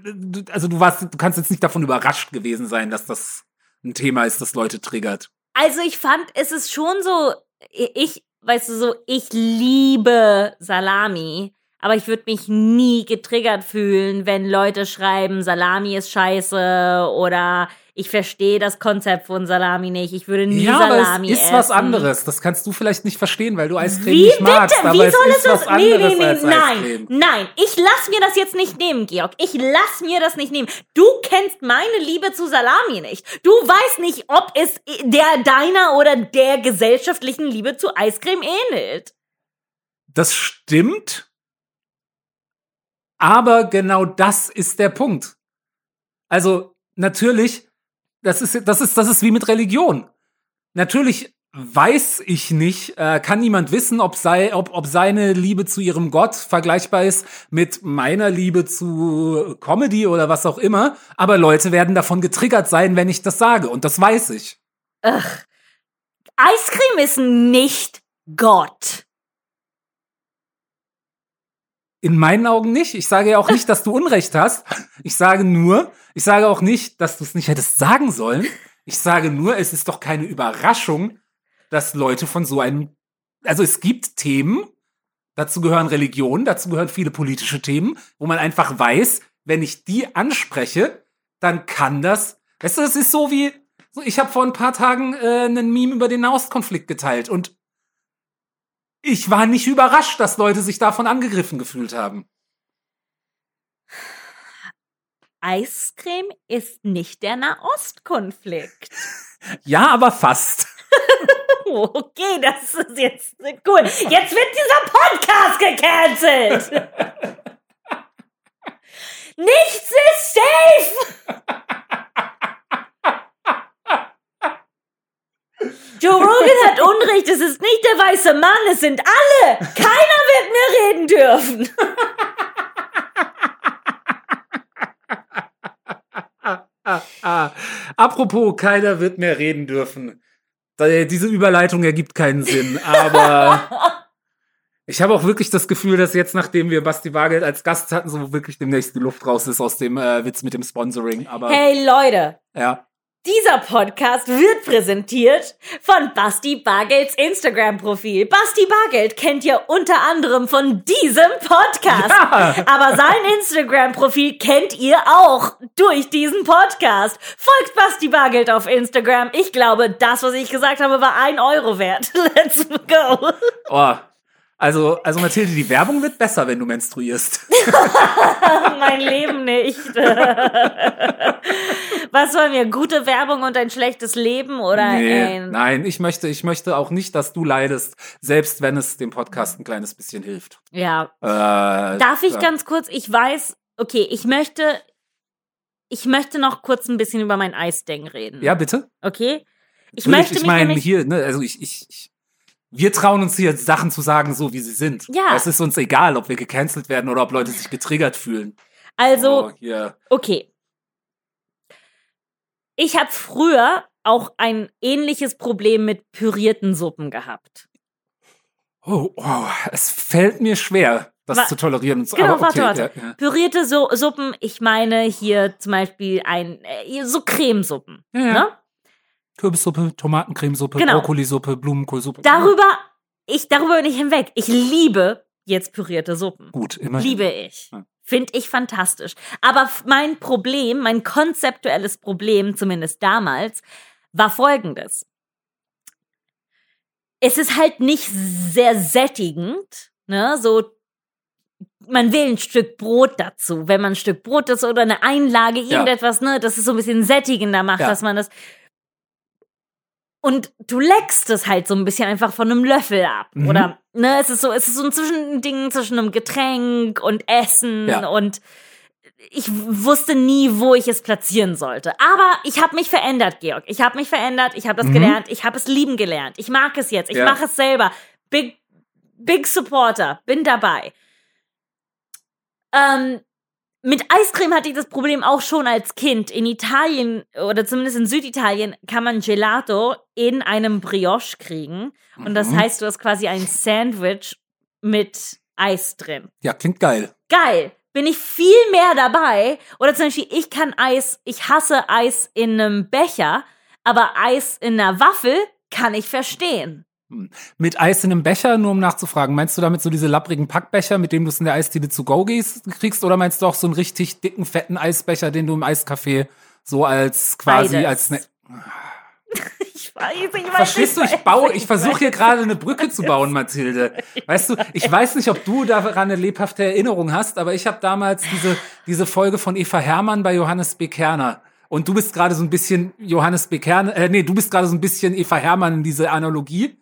du- also du warst, du kannst jetzt nicht davon überrascht gewesen sein, dass das ein Thema ist, das Leute triggert. Also ich fand, es ist schon so, ich, weißt du, so, ich liebe Salami, aber ich würde mich nie getriggert fühlen, wenn Leute schreiben, Salami ist scheiße oder ich verstehe das Konzept von Salami nicht, ich würde nie ja, Salami aber es ist essen. was anderes. Das kannst du vielleicht nicht verstehen, weil du Eiscreme Wie nicht bitte? magst, Wie soll ist es das? was Nee, anderes nee, nee, als nein, nein, ich lass mir das jetzt nicht nehmen, Georg. Ich lass mir das nicht nehmen. Du kennst meine Liebe zu Salami nicht. Du weißt nicht, ob es der deiner oder der gesellschaftlichen Liebe zu Eiscreme ähnelt. Das stimmt. Aber genau das ist der Punkt. Also, natürlich, das ist, das ist, das ist wie mit Religion. Natürlich weiß ich nicht, äh, kann niemand wissen, ob, sei, ob, ob seine Liebe zu ihrem Gott vergleichbar ist mit meiner Liebe zu Comedy oder was auch immer. Aber Leute werden davon getriggert sein, wenn ich das sage. Und das weiß ich. Ugh. Eiscreme ist nicht Gott. In meinen Augen nicht. Ich sage ja auch nicht, dass du Unrecht hast. Ich sage nur, ich sage auch nicht, dass du es nicht hättest sagen sollen. Ich sage nur, es ist doch keine Überraschung, dass Leute von so einem, also es gibt Themen, dazu gehören Religionen, dazu gehören viele politische Themen, wo man einfach weiß, wenn ich die anspreche, dann kann das, weißt du, das ist so wie, ich habe vor ein paar Tagen äh, einen Meme über den Nahostkonflikt geteilt und ich war nicht überrascht, dass Leute sich davon angegriffen gefühlt haben. Eiscreme ist nicht der Nahostkonflikt. Ja, aber fast. Okay, das ist jetzt cool. Jetzt wird dieser Podcast gecancelt. Nichts ist safe. Joe Rogan hat Unrecht. Es ist nicht der weiße Mann. Es sind alle. Keiner wird mehr reden dürfen. Ah, apropos, keiner wird mehr reden dürfen. Da- Diese Überleitung ergibt keinen Sinn, aber ich habe auch wirklich das Gefühl, dass jetzt, nachdem wir Basti Bargeld als Gast hatten, so wirklich demnächst die Luft raus ist aus dem äh, Witz mit dem Sponsoring. Aber Hey Leute, ja. Dieser Podcast wird präsentiert von Basti Bargelds Instagram-Profil. Basti Bargeld kennt ihr unter anderem von diesem Podcast. Ja. Aber sein Instagram-Profil kennt ihr auch durch diesen Podcast. Folgt Basti Bargeld auf Instagram. Ich glaube, das, was ich gesagt habe, war ein Euro wert. Let's go. Oh. Also, also Mathilde, die Werbung wird besser, wenn du menstruierst. mein Leben nicht. was wollen wir? Gute Werbung und ein schlechtes Leben oder Nee, ein nein, ich möchte, ich möchte auch nicht, dass du leidest, selbst wenn es dem Podcast ein kleines bisschen hilft. ja, Äh, Darf ich ja. ganz kurz, ich weiß, okay, ich möchte, ich möchte noch kurz ein bisschen über mein Eisding reden. Ja, bitte? Okay? Ich Würde möchte ich mich meine, hier, ne, also ich, ich, ich, wir trauen uns hier Sachen zu sagen, so wie sie sind. Ja. Es ist uns egal, ob wir gecancelt werden oder ob Leute sich getriggert fühlen. also, oh, hier. okay. Ich habe früher auch ein ähnliches Problem mit pürierten Suppen gehabt. Oh, oh, es fällt mir schwer, das Wa- zu tolerieren. Genau, aber okay, warte, warte. Ja, ja. Pürierte so Suppen, ich meine hier zum Beispiel ein, äh, so Cremesuppen. Ja. Ne? Kürbissuppe, Tomatencremesuppe, Genau. Brokkolisuppe, Blumenkohlsuppe. Darüber, ich, darüber bin ich hinweg. Ich liebe jetzt pürierte Suppen. Gut, immerhin. Liebe ich. Ja. Finde ich fantastisch. Aber mein Problem, mein konzeptuelles Problem, zumindest damals, war folgendes. Es ist halt nicht sehr sättigend, ne, so, man will ein Stück Brot dazu. Wenn man ein Stück Brot dazu oder eine Einlage, Ja. irgendetwas, ne, das ist so ein bisschen sättigender macht, Ja. dass man das, und du leckst es halt so ein bisschen einfach von einem Löffel ab. Mhm. Oder, ne, es ist so, es ist so ein Zwischending zwischen einem Getränk und Essen Ja. und ich wusste nie, wo ich es platzieren sollte. Aber ich habe mich verändert, Georg. Ich habe mich verändert, ich habe das Mhm. gelernt, ich habe es lieben gelernt. Ich mag es jetzt, ich Ja. mache es selber. Big, big Supporter, bin dabei. Ähm, mit Eiscreme hatte ich das Problem auch schon als Kind. In Italien oder zumindest in Süditalien kann man Gelato in einem Brioche kriegen. Und das Mhm. heißt, du hast quasi ein Sandwich mit Eis drin. Ja, klingt geil. Geil. Bin ich viel mehr dabei. Oder zum Beispiel, ich kann Eis, ich hasse Eis in einem Becher, aber Eis in einer Waffel kann ich verstehen. Mit Eis in einem Becher, nur um nachzufragen, meinst du damit so diese lapprigen Packbecher, mit dem du es in der Eisdiele zu go gehst, kriegst, oder meinst du auch so einen richtig dicken, fetten Eisbecher, den du im Eiscafé so als quasi Beides. als Snack Ich weiß, ich weiß. Verstehst du, ich baue, ich versuche hier gerade eine Brücke zu bauen, Mathilde. Weißt du, ich weiß nicht, ob du daran eine lebhafte Erinnerung hast, aber ich habe damals diese, diese Folge von Eva Hermann bei Johannes B. Kerner. Und du bist gerade so ein bisschen Johannes B. Kerner, äh, nee, du bist gerade so ein bisschen Eva Hermann in diese Analogie.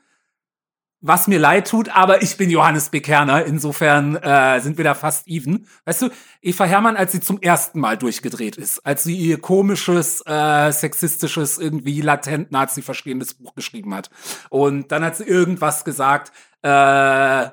Was mir leid tut, aber ich bin Johannes B. Kerner. Insofern äh, sind wir da fast even. Weißt du, Eva Hermann, als sie zum ersten Mal durchgedreht ist, als sie ihr komisches, äh, sexistisches, irgendwie latent Nazi verstehendes Buch geschrieben hat. Und dann hat sie irgendwas gesagt, äh,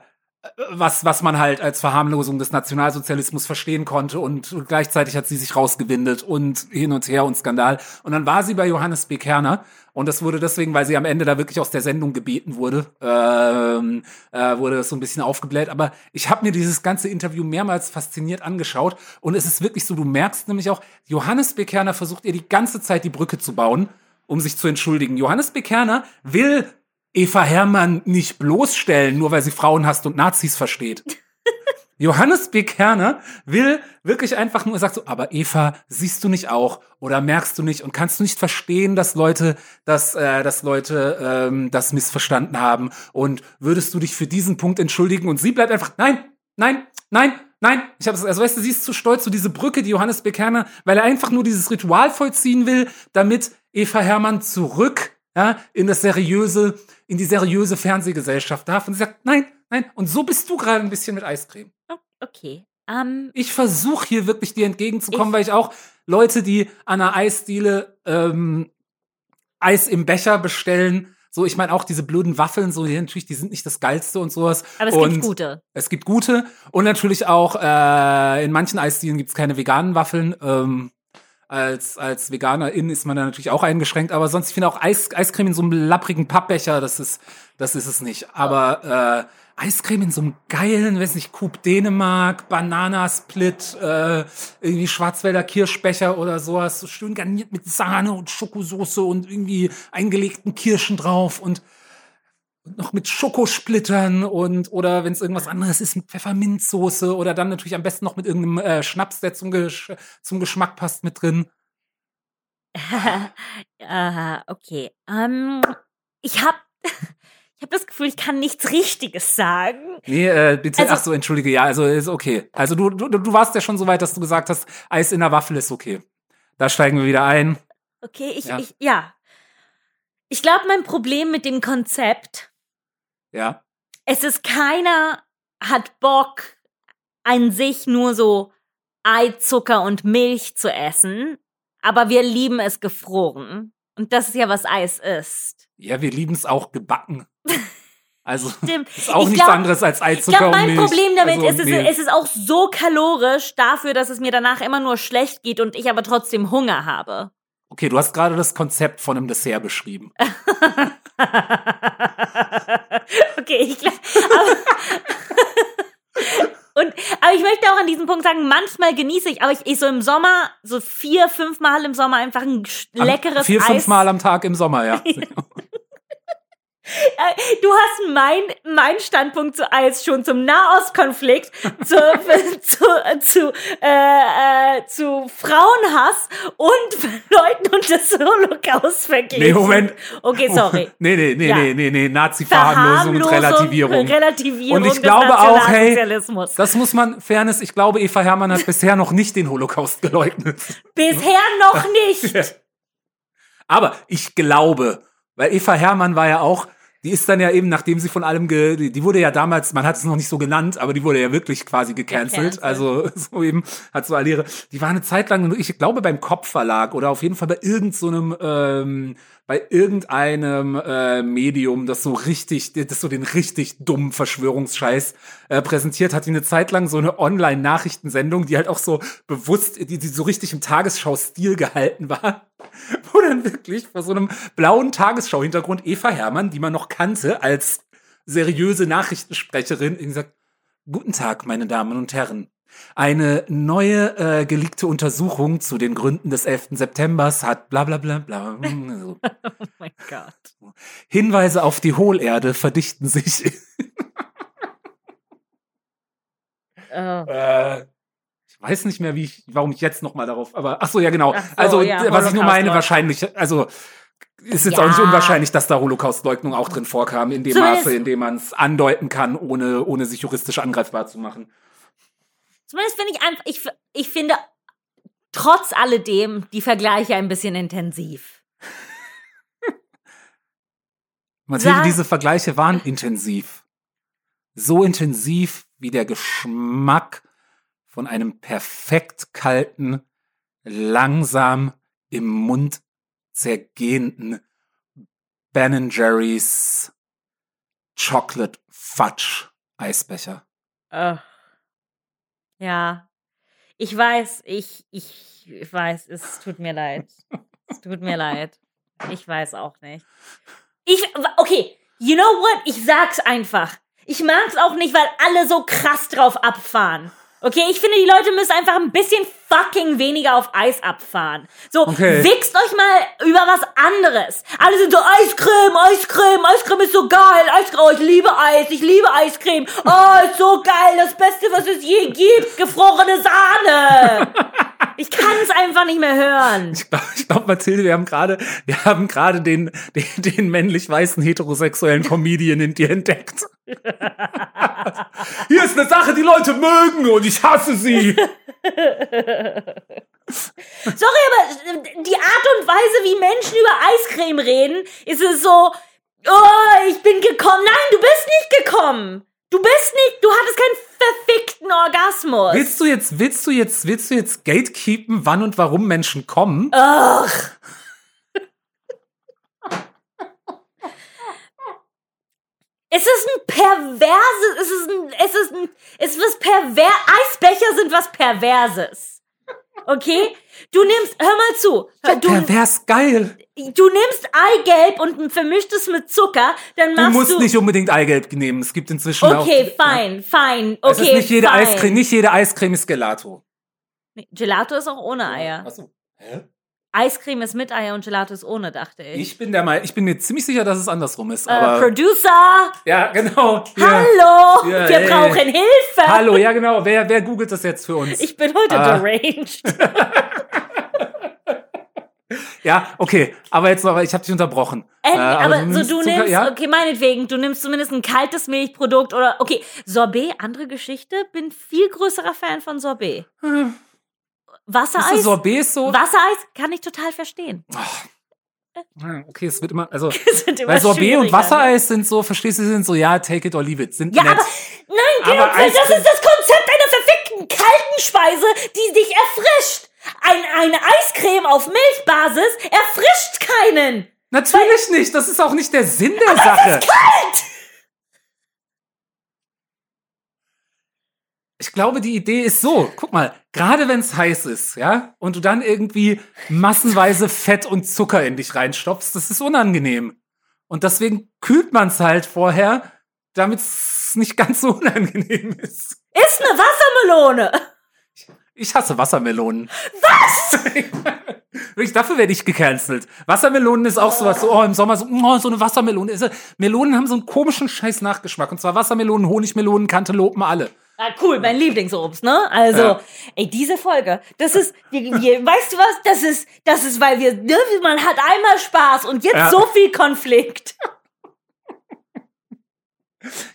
was, was man halt als Verharmlosung des Nationalsozialismus verstehen konnte und gleichzeitig hat sie sich rausgewindet und hin und her und Skandal. Und dann war sie bei Johannes B. Kerner und das wurde deswegen, weil sie am Ende da wirklich aus der Sendung gebeten wurde, ähm, äh, wurde das so ein bisschen aufgebläht. Aber ich habe mir dieses ganze Interview mehrmals fasziniert angeschaut und es ist wirklich so, du merkst nämlich auch, Johannes B. Kerner versucht ihr die ganze Zeit die Brücke zu bauen, um sich zu entschuldigen. Johannes B. Kerner will Eva Hermann nicht bloßstellen, nur weil sie Frauen hasst und Nazis versteht. Johannes B. Kerner will wirklich einfach nur, er sagt so, aber Eva, siehst du nicht auch oder merkst du nicht und kannst du nicht verstehen, dass Leute, dass, äh, dass Leute ähm, das missverstanden haben und würdest du dich für diesen Punkt entschuldigen und sie bleibt einfach, nein, nein, nein, nein. Ich habe also weißt du, sie ist zu stolz, so diese Brücke, die Johannes B. Kerner, weil er einfach nur dieses Ritual vollziehen will, damit Eva Hermann zurück ja, in das seriöse, in die seriöse Fernsehgesellschaft darf und sie sagt, nein, nein. Und so bist du gerade ein bisschen mit Eiscreme. Okay. Ähm, Ich versuche hier wirklich dir entgegenzukommen, Ich- weil ich auch Leute, die an einer Eisdiele ähm, Eis im Becher bestellen, so ich meine auch diese blöden Waffeln, so die natürlich, die sind nicht das geilste und sowas. aber es und gibt gute. Es gibt gute und natürlich auch äh, in manchen Eisdielen gibt's keine veganen Waffeln. Ähm, als, als Veganerin ist man da natürlich auch eingeschränkt, aber sonst, ich finde auch Eis, Eiscreme in so einem lapprigen Pappbecher, das ist, das ist es nicht. Aber äh, Eiscreme in so einem geilen, weiß nicht, Coupe Dänemark, Bananasplit, äh, irgendwie Schwarzwälder Kirschbecher oder sowas, so schön garniert mit Sahne und Schokosoße und irgendwie eingelegten Kirschen drauf und noch mit Schokosplittern und oder wenn es irgendwas anderes ist mit Pfefferminzsoße oder dann natürlich am besten noch mit irgendeinem äh, Schnaps, der zum, Gesch zum Geschmack passt, mit drin. Aha, okay. Ähm, ich habe ich hab das Gefühl, ich kann nichts Richtiges sagen. Nee, äh, bitte, Also- ach so, entschuldige, ja, also ist okay. Also du, du, du warst ja schon so weit, dass du gesagt hast, Eis in der Waffel ist okay. Da steigen wir wieder ein. Okay, ich, Ja. ich, ja. Ich glaube, mein Problem mit dem Konzept, Ja. es ist keiner hat Bock, an sich nur so Ei, Zucker und Milch zu essen, aber wir lieben es gefroren. Und das ist ja, was Eis ist. Ja, wir lieben es auch gebacken. Also Stimmt. ist auch Ich nichts glaub- anderes als Ich Eizucker glaube, und mein Milch. Problem damit also, ist, es, es ist auch so kalorisch dafür, dass es mir danach immer nur schlecht geht und ich aber trotzdem Hunger habe. Okay, du hast gerade das Konzept von einem Dessert beschrieben. okay, ich glaube. Aber, und, aber ich möchte auch an diesem Punkt sagen, manchmal genieße ich, aber ich, ich so im Sommer, so vier, fünf Mal im Sommer einfach ein sch- Am- leckeres Vier, Eis. fünf Mal am Tag im Sommer, ja. Äh, Du hast mein, mein Standpunkt zu Eis schon zum Nahostkonflikt, zu, zu, zu, äh, äh, zu Frauenhass und Leuten und des Holocaust verglichen. Nee, Moment. Okay, sorry. Nee, nee, nee, Ja. nee, nee, nee, Nazi-Verharmlosung und Relativierung. Relativierung Und ich glaube auch, hey. Das muss man, Fairness, ich glaube, Eva Hermann hat bisher noch nicht den Holocaust geleugnet. Bisher noch nicht. Aber ich glaube, weil Eva Hermann war ja auch die ist dann ja eben, nachdem sie von allem, ge, die, wurde ja damals, man hat es noch nicht so genannt, aber die wurde ja wirklich quasi gecancelt. Also so eben hat so all ihre, die war eine Zeit lang, ich glaube beim Kopfverlag oder auf jeden Fall bei irgend so einem, ähm, bei irgendeinem äh, Medium, das so richtig, das so den richtig dummen Verschwörungsscheiß äh, präsentiert, hat. Die eine Zeit lang so eine Online-Nachrichtensendung, die halt auch so bewusst, die, die so richtig im Tagesschau-Stil gehalten war, wo dann wirklich vor so einem blauen Tagesschau-Hintergrund Eva Hermann, die man noch kannte als seriöse Nachrichtensprecherin, irgendwie sagt, Guten Tag, meine Damen und Herren. Eine neue äh, geleakte Untersuchung zu den Gründen des 11. Septembers hat bla bla bla bla. So. Oh mein Gott. Hinweise auf die Hohlerde verdichten sich. Oh. äh, ich weiß nicht mehr, wie ich, warum ich jetzt noch mal darauf, aber ach so, ja genau. So, also ja, was ich nur meine, wahrscheinlich, also ist jetzt Ja. auch nicht unwahrscheinlich, dass da Holocaust-Leugnung auch drin vorkam, in dem Zumindest- Maße, in dem man es andeuten kann, ohne, ohne sich juristisch angreifbar zu machen. Zumindest finde ich einfach, ich, ich finde trotz alledem die Vergleiche ein bisschen intensiv. Mathilde, diese Vergleiche waren intensiv. So intensiv wie der Geschmack von einem perfekt kalten, langsam im Mund zergehenden Ben Jerry's Chocolate Fudge Eisbecher. Ugh. Ja. Ich weiß, ich, ich, ich weiß, es tut mir leid. Es tut mir leid. Ich weiß auch nicht. Ich, okay, you know what? Ich sag's einfach. Ich mag's auch nicht, weil alle so krass drauf abfahren. Okay, ich finde, die Leute müssen einfach ein bisschen fucking weniger auf Eis abfahren. So, Okay. wichst euch mal über was anderes. Alle sind so, Eiscreme, Eiscreme, Eiscreme ist so geil, Eiscreme, oh, ich liebe Eis, ich liebe Eiscreme. Oh, ist so geil, das Beste, was es je gibt, gefrorene Sahne. Ich kann es einfach nicht mehr hören. Ich glaube, ich glaub, Mathilde, wir haben gerade, wir haben gerade den, den, den männlich weißen heterosexuellen Comedian in dir entdeckt. Hier ist eine Sache, die Leute mögen und ich hasse sie. Sorry, aber äh, die Art und Weise, wie Menschen über Eiscreme reden, ist es so, oh, ich bin gekommen. Nein, du bist nicht gekommen. Du bist nicht, du hattest keinen verfickten Orgasmus. Willst du jetzt, willst du jetzt, willst du jetzt gatekeepen, wann und warum Menschen kommen? Ach. Es ist ein perverses, es ist ein, es ist ein, es ist was perver, Eisbecher sind was Perverses. Okay? Du nimmst, hör mal zu, hör, du, Pervers geil. du nimmst Eigelb und vermischt es mit Zucker, dann Du machst musst du, nicht unbedingt Eigelb nehmen. Es gibt inzwischen auch. okay, fein, fein, okay, Es ist nicht jede fein. Eiscreme, nicht jede Eiscreme ist Gelato. Nee, Gelato ist auch ohne Eier. Achso. Hä? Eiscreme ist mit Eier und Gelato ist ohne, dachte ich. Ich bin der Meinung, ich bin mir ziemlich sicher, dass es andersrum ist. äh, Aber Producer! ja, genau. Ja. Hallo! Ja, wir ey. brauchen Hilfe! Hallo, ja genau. Wer, wer googelt das jetzt für uns? Ich bin heute Ah. deranged. ja, okay. Aber jetzt noch, ich habe dich unterbrochen. Ähm, Äh, aber so nimmst du Zucker- nimmst, ja? okay, meinetwegen, du nimmst zumindest ein kaltes Milchprodukt oder, okay, Sorbet, andere Geschichte, bin viel größerer Fan von Sorbet. Hm. Ist Wassereis, Sorbet ist so? Wassereis kann ich total verstehen. Hm, Okay, es wird immer, also, immer weil Sorbet und ne? Wassereis sind so, verstehst du, sind so, ja, take it or leave it, sind Ja, nett. aber nein, Georg, das ist das Konzept einer verfickten kalten Speise, die dich erfrischt. Ein, eine Eiscreme auf Milchbasis erfrischt keinen. Natürlich nicht, das ist auch nicht der Sinn der Sache. Ich glaube, die Idee ist so, guck mal, gerade wenn es heiß ist, ja, und du dann irgendwie massenweise Fett und Zucker in dich reinstopfst, das ist unangenehm. Und deswegen kühlt man es halt vorher, damit es nicht ganz so unangenehm ist. Ist eine Wassermelone. Ich hasse Wassermelonen. Was? Wirklich, dafür werde ich gecancelt. Wassermelonen ist auch sowas, so, oh, im Sommer so, oh, so eine Wassermelone. Ist- Melonen haben so einen komischen scheiß Nachgeschmack. Und zwar Wassermelonen, Honigmelonen, Cantelopen, alle. Ah, cool, mein Lieblingsobst, ne? Also, Ja. ey, diese Folge, das ist, wir, wir, weißt du was? Das ist, das ist, weil wir, ne, man hat einmal Spaß und jetzt Ja. so viel Konflikt.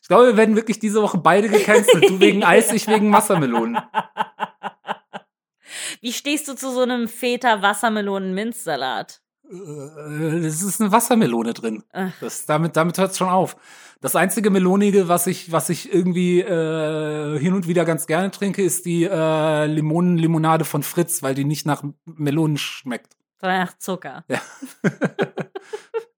Ich glaube, wir werden wirklich diese Woche beide gecancelt. Du wegen Eis, ich wegen Wassermelonen. Wie stehst du zu so einem Feta-Wassermelonen-Minzsalat? Äh, es ist eine Wassermelone drin. Das, damit damit hört es schon auf. Das einzige Melonige, was ich, was ich irgendwie äh, hin und wieder ganz gerne trinke, ist die äh, Limonenlimonade von Fritz, weil die nicht nach Melonen schmeckt. Sondern nach Zucker. Ja.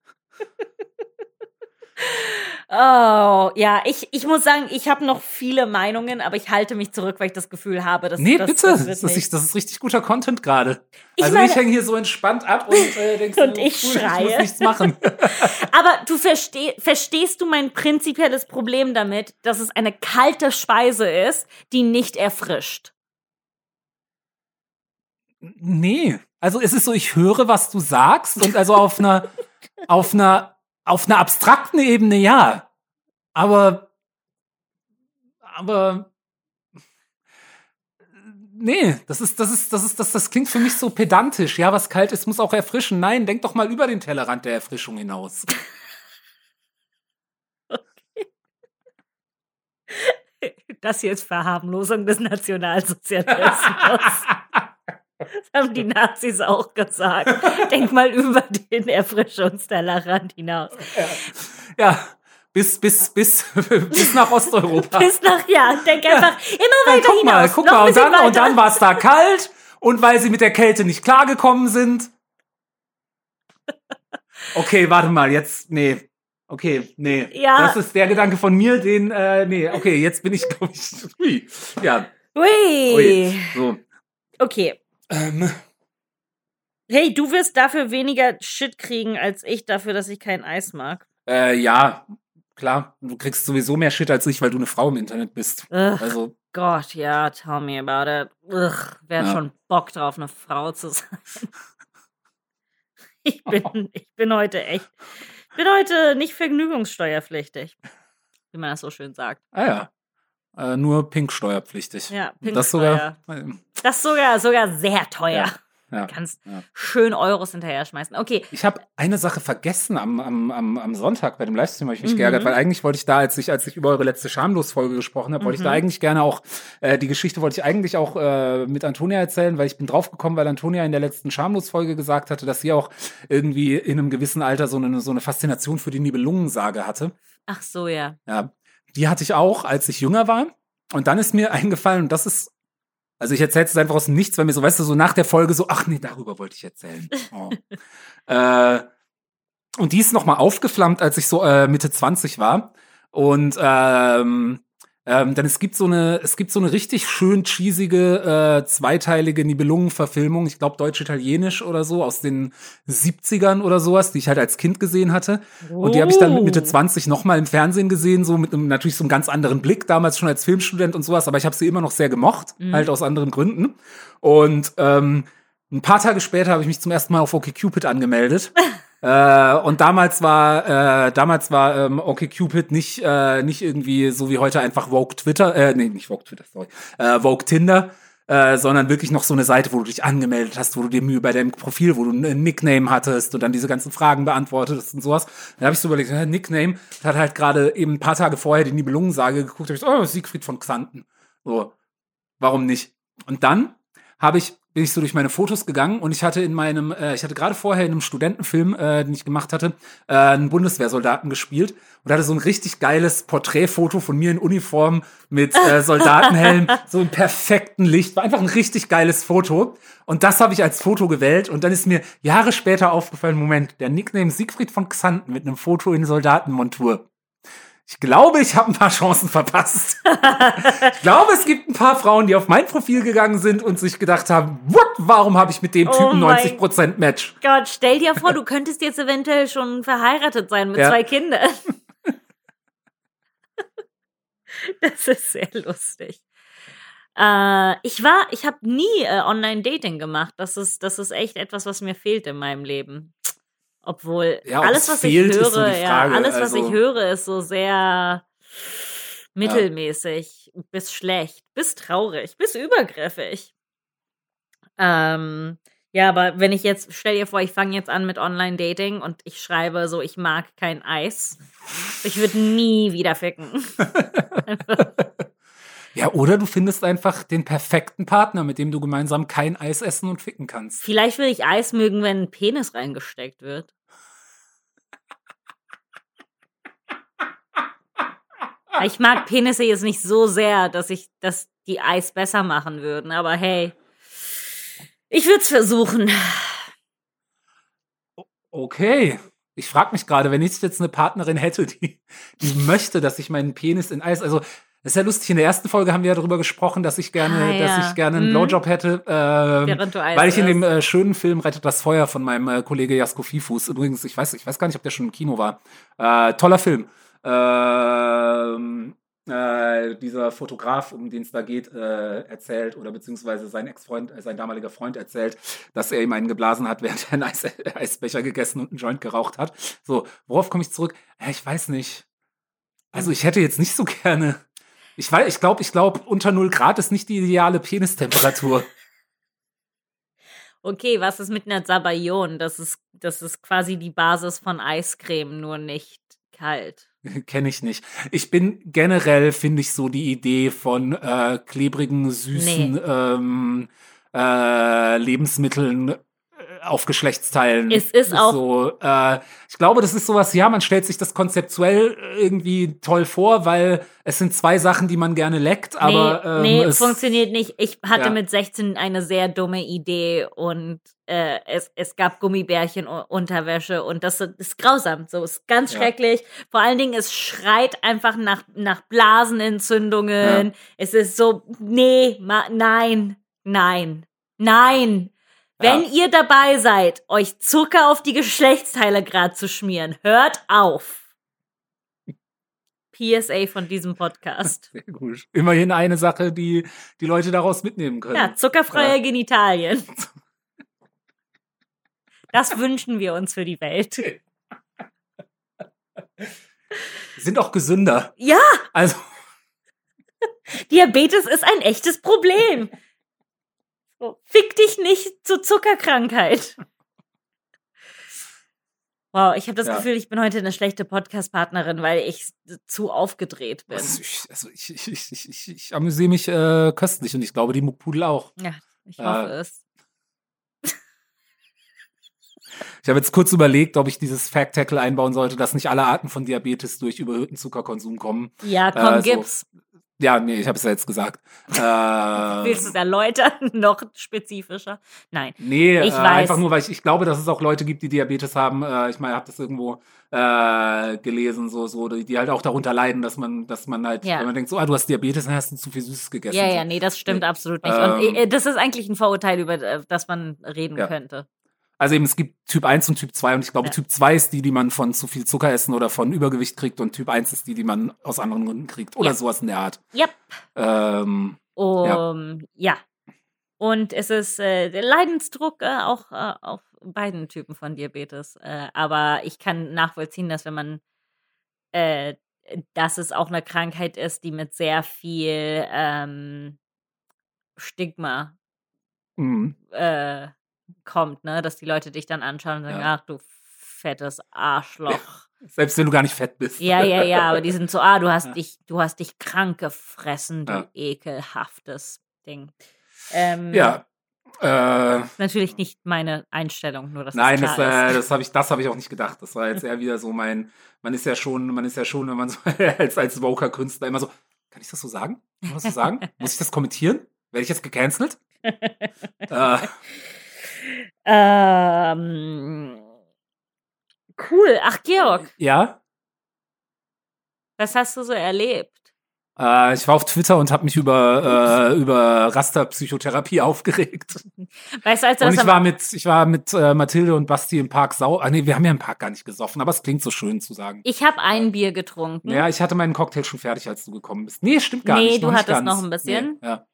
Oh, ja, ich, ich muss sagen, ich habe noch viele Meinungen, aber ich halte mich zurück, weil ich das Gefühl habe, dass Nee, das, bitte. das Das, ist, das ist richtig guter Content gerade. Ich Also meine- ich hänge hier so entspannt ab und äh, denkst Und du, ich cool, schreie. Ich muss nichts machen. Aber du versteh, verstehst du mein prinzipielles Problem damit, dass es eine kalte Speise ist, die nicht erfrischt? Nee. Also es ist so, ich höre, was du sagst und also auf einer, auf einer, auf einer abstrakten Ebene ja. Aber, aber, nee, das ist, das ist, das ist, das, das klingt für mich so pedantisch. Ja, was kalt ist, muss auch erfrischen. Nein, denk doch mal über den Tellerrand der Erfrischung hinaus. Das hier ist Verharmlosung des Nationalsozialismus. Das haben die Nazis auch gesagt. Denk mal über den Erfrischungstellerrand hinaus. Ja, bis, bis, bis, bis nach Osteuropa. Bis nach, ja, denk einfach immer Ja, weiter guck hinaus. mal, guck noch mal, und dann, und dann war es da kalt und weil sie mit der Kälte nicht klargekommen sind. Okay, warte mal, jetzt, nee. Okay, nee. Ja. Das ist der Gedanke von mir, den, äh, nee, okay, jetzt bin ich, glaube ich, hui. Ja, Ui. ui. So. Okay. Ähm, Hey, du wirst dafür weniger Shit kriegen als ich dafür, dass ich kein Eis mag. äh, ja, klar, du kriegst sowieso mehr Shit als ich, weil du eine Frau im Internet bist. Ugh, Also, Gott, ja, tell me about it. Ugh, wer hat Ja. schon Bock drauf, eine Frau zu sein? Ich bin, ich bin heute echt, ich bin heute nicht vergnügungssteuerpflichtig, wie man das so schön sagt. ah ja. Äh, nur pink steuerpflichtig. Ja, Das Pinksteuer. sogar. äh, Das ist sogar, sogar sehr teuer. Ja. Kannst Ja. schön Euros hinterher schmeißen. Okay, Ich habe eine Sache vergessen am, am, am, am Sonntag bei dem Livestream, habe ich mich Mhm. geärgert, weil eigentlich wollte ich da, als ich, als ich über eure letzte Schamlos-Folge gesprochen habe, wollte ich da Mhm. eigentlich gerne auch, äh, die Geschichte wollte ich eigentlich auch äh, mit Antonia erzählen, weil ich bin draufgekommen, weil Antonia in der letzten Schamlos-Folge gesagt hatte, dass sie auch irgendwie in einem gewissen Alter so eine, so eine Faszination für die Nibelungensage hatte. ach so, ja. Ja, die hatte ich auch, als ich jünger war. Und dann ist mir eingefallen, und das ist, also ich erzähle es einfach aus dem Nichts, weil mir so, weißt du, so nach der Folge so, ach nee, darüber wollte ich erzählen. Oh. äh, und die ist nochmal aufgeflammt, als ich so äh, Mitte 20 war. Und ähm, ähm, denn es gibt so eine, es gibt so eine richtig schön cheesige, äh, zweiteilige Nibelungen-Verfilmung, ich glaube deutsch-italienisch oder so, aus den 70ern oder sowas, die ich halt als Kind gesehen hatte. Und die habe ich dann mit Mitte Oh. 20 nochmal im Fernsehen gesehen, so mit einem natürlich so einem ganz anderen Blick, damals schon als Filmstudent und sowas, aber ich habe sie immer noch sehr gemocht, Mhm. halt aus anderen Gründen. Und ähm, ein paar Tage später habe ich mich zum ersten Mal auf OkCupid angemeldet. äh, und damals war äh, damals war ähm, OkCupid nicht äh, nicht irgendwie so wie heute einfach Vogue Twitter, äh, nee, nicht Vogue Twitter, sorry, äh, Vogue Tinder, äh, sondern wirklich noch so eine Seite, wo du dich angemeldet hast, wo du dir Mühe bei deinem Profil, wo du ein Nickname hattest und dann diese ganzen Fragen beantwortet und sowas. Dann habe ich so überlegt, äh, Nickname, hat halt gerade eben ein paar Tage vorher die Nibelungensage geguckt, hab ich so, oh, Siegfried von Xanten. So, warum nicht? Und dann habe ich bin ich so durch meine Fotos gegangen und ich hatte in meinem, äh, ich hatte gerade vorher in einem Studentenfilm, äh, den ich gemacht hatte, äh, einen Bundeswehrsoldaten gespielt und hatte so ein richtig geiles Porträtfoto von mir in Uniform mit äh, Soldatenhelm, so im perfekten Licht. War einfach ein richtig geiles Foto. Und das habe ich als Foto gewählt. Und dann ist mir Jahre später aufgefallen, Moment, der Nickname Siegfried von Xanten mit einem Foto in Soldatenmontur. Ich glaube, ich habe ein paar Chancen verpasst. ich glaube, es gibt ein paar Frauen, die auf mein Profil gegangen sind und sich gedacht haben, what, warum habe ich mit dem Oh Typen mein 90% Match? Gott, stell dir vor, du könntest jetzt eventuell schon verheiratet sein mit Ja. zwei Kindern. Das ist sehr lustig. Äh, ich war, ich habe nie äh, Online-Dating gemacht. Das ist, das ist echt etwas, was mir fehlt in meinem Leben. Obwohl Ja, alles, es was ich so höre, die ja, alles, was Also- ich höre, ist so sehr mittelmäßig, bis schlecht, bis traurig, bis übergriffig. Ähm, ja, aber wenn ich jetzt, stell dir vor, ich fange jetzt an mit Online-Dating und ich schreibe so, ich mag kein Eis. Ich würde nie wieder ficken. Ja, oder du findest einfach den perfekten Partner, mit dem du gemeinsam kein Eis essen und ficken kannst. Vielleicht will ich Eis mögen, wenn ein Penis reingesteckt wird. Ich mag Penisse jetzt nicht so sehr, dass ich, dass die Eis besser machen würden, aber hey, ich würde es versuchen. Okay. Ich frage mich gerade, wenn ich jetzt eine Partnerin hätte, die, die möchte, dass ich meinen Penis in Eis, also das ist ja lustig. In der ersten Folge haben wir ja darüber gesprochen, dass ich gerne, Ah, ja. dass ich gerne einen Mhm. Blowjob hätte, Eis weil ich in dem äh, schönen Film Rettet das Feuer von meinem äh, Kollege Jasko Fifus. Übrigens, ich weiß, ich weiß gar nicht, ob der schon im Kino war. Äh, toller Film. Ähm, äh, dieser Fotograf, um den es da geht, äh, erzählt oder beziehungsweise sein Ex-Freund, äh, sein damaliger Freund erzählt, dass er ihm einen geblasen hat, während er einen Eis Eisbecher gegessen und einen Joint geraucht hat. So, worauf komme ich zurück? Ich weiß nicht. Also ich hätte jetzt nicht so gerne. Ich weiß, ich glaube, ich glaube, unter 0 Grad ist nicht die ideale Penistemperatur. Okay, was ist mit einer Zabayon? Das ist, das ist quasi die Basis von Eiscreme, nur nicht kalt. Kenne ich nicht. Ich bin generell, finde ich, so die Idee von äh, klebrigen, süßen Nee. ähm, äh, Lebensmitteln auf Geschlechtsteilen. Es ist auch- so. Äh, ich glaube, das ist sowas. Ja, man stellt sich das konzeptuell irgendwie toll vor, weil es sind zwei Sachen, die man gerne leckt, aber nee, ähm, nee es, funktioniert nicht. Ich hatte Ja. mit 16 eine sehr dumme Idee und äh, es, es gab Gummibärchen Unterwäsche und das ist grausam. So ist ganz Ja. schrecklich. Vor allen Dingen, es schreit einfach nach, nach Blasenentzündungen. Es ist so, nee, ma, nein, nein, nein. Wenn Ja. ihr dabei seid, euch Zucker auf die Geschlechtsteile grad zu schmieren, hört auf. PSA von diesem Podcast. Sehr gut. Immerhin eine Sache, die die Leute daraus mitnehmen können. Ja, zuckerfreie Ja. Genitalien. Das wünschen wir uns für die Welt. Sind auch gesünder. Ja, Also, Diabetes ist ein echtes Problem. Fick dich nicht zur Zuckerkrankheit. Wow, ich habe das Ja. Gefühl, ich bin heute eine schlechte Podcast-Partnerin, weil ich zu aufgedreht bin. also ich, also ich, ich, ich, ich, ich, ich amüsiere mich äh, köstlich und ich glaube, die Muckpudel auch. Ja, ich hoffe Äh, es. Ich habe jetzt kurz überlegt, ob ich dieses Fact-Tackle einbauen sollte, dass nicht alle Arten von Diabetes durch überhöhten Zuckerkonsum kommen. Ja, komm, äh, so. gib's. Ja, nee, ich habe es ja jetzt gesagt. Äh, Willst du es erläutern? Noch spezifischer? Nein. Nee, Ich äh, weiß. einfach nur, weil ich, ich glaube, dass es auch Leute gibt, die Diabetes haben. Äh, ich meine, ich habe das irgendwo äh, gelesen, so, so, die, die halt auch darunter leiden, dass man, dass man halt, Ja. wenn man denkt, so, ah, du hast Diabetes, dann hast du zu viel Süßes gegessen. Ja, ja, nee, das stimmt Nee. absolut nicht. Ähm, Und äh, das ist eigentlich ein Vorurteil, über äh, das man reden Ja. könnte. Also eben, es gibt Typ 1 und Typ 2 und ich glaube, Ja. Typ 2 ist die, die man von zu viel Zucker essen oder von Übergewicht kriegt und Typ 1 ist die, die man aus anderen Gründen kriegt oder Ja. sowas in der Art. Yep. Ähm, Um, ja. Und es ist äh, der Leidensdruck äh, auch äh, auf beiden Typen von Diabetes. Äh, aber ich kann nachvollziehen, dass wenn man, äh, dass es auch eine Krankheit ist, die mit sehr viel ähm, Stigma mh. äh, kommt, ne? Dass die Leute dich dann anschauen und sagen, Ja. ach du fettes Arschloch. Selbst wenn du gar nicht fett bist. Ja, ja, ja, aber die sind so, ah, du hast Ja. dich, du hast dich krank gefressen, du Ja. ekelhaftes Ding. Ähm, Ja. Äh, Natürlich nicht meine Einstellung, nur dass Nein, das, äh, das habe ich, das habe ich auch nicht gedacht. Das war jetzt eher wieder so mein, man ist ja schon, man ist ja schon, wenn man so als als Woker Künstler immer so, kann ich das so sagen? Kann man das so sagen? Muss ich das kommentieren? Werde ich jetzt gecancelt? äh, Ähm, cool. Ach, Georg, ja, was hast du so erlebt? äh, ich war auf Twitter und habe mich über äh, über Rasterpsychotherapie aufgeregt. Weißt du, als du Und ich war mit, ich war mit äh, Mathilde und Basti im Park sau. Ah, nee, wir haben ja im Park gar nicht gesoffen, aber es klingt so schön zu sagen. Ich habe ein Bier getrunken. Ja, ich hatte meinen Cocktail schon fertig, als du gekommen bist. Nee, stimmt gar Nee, nicht. du nicht hattest ganz. noch ein bisschen. Nee, ja.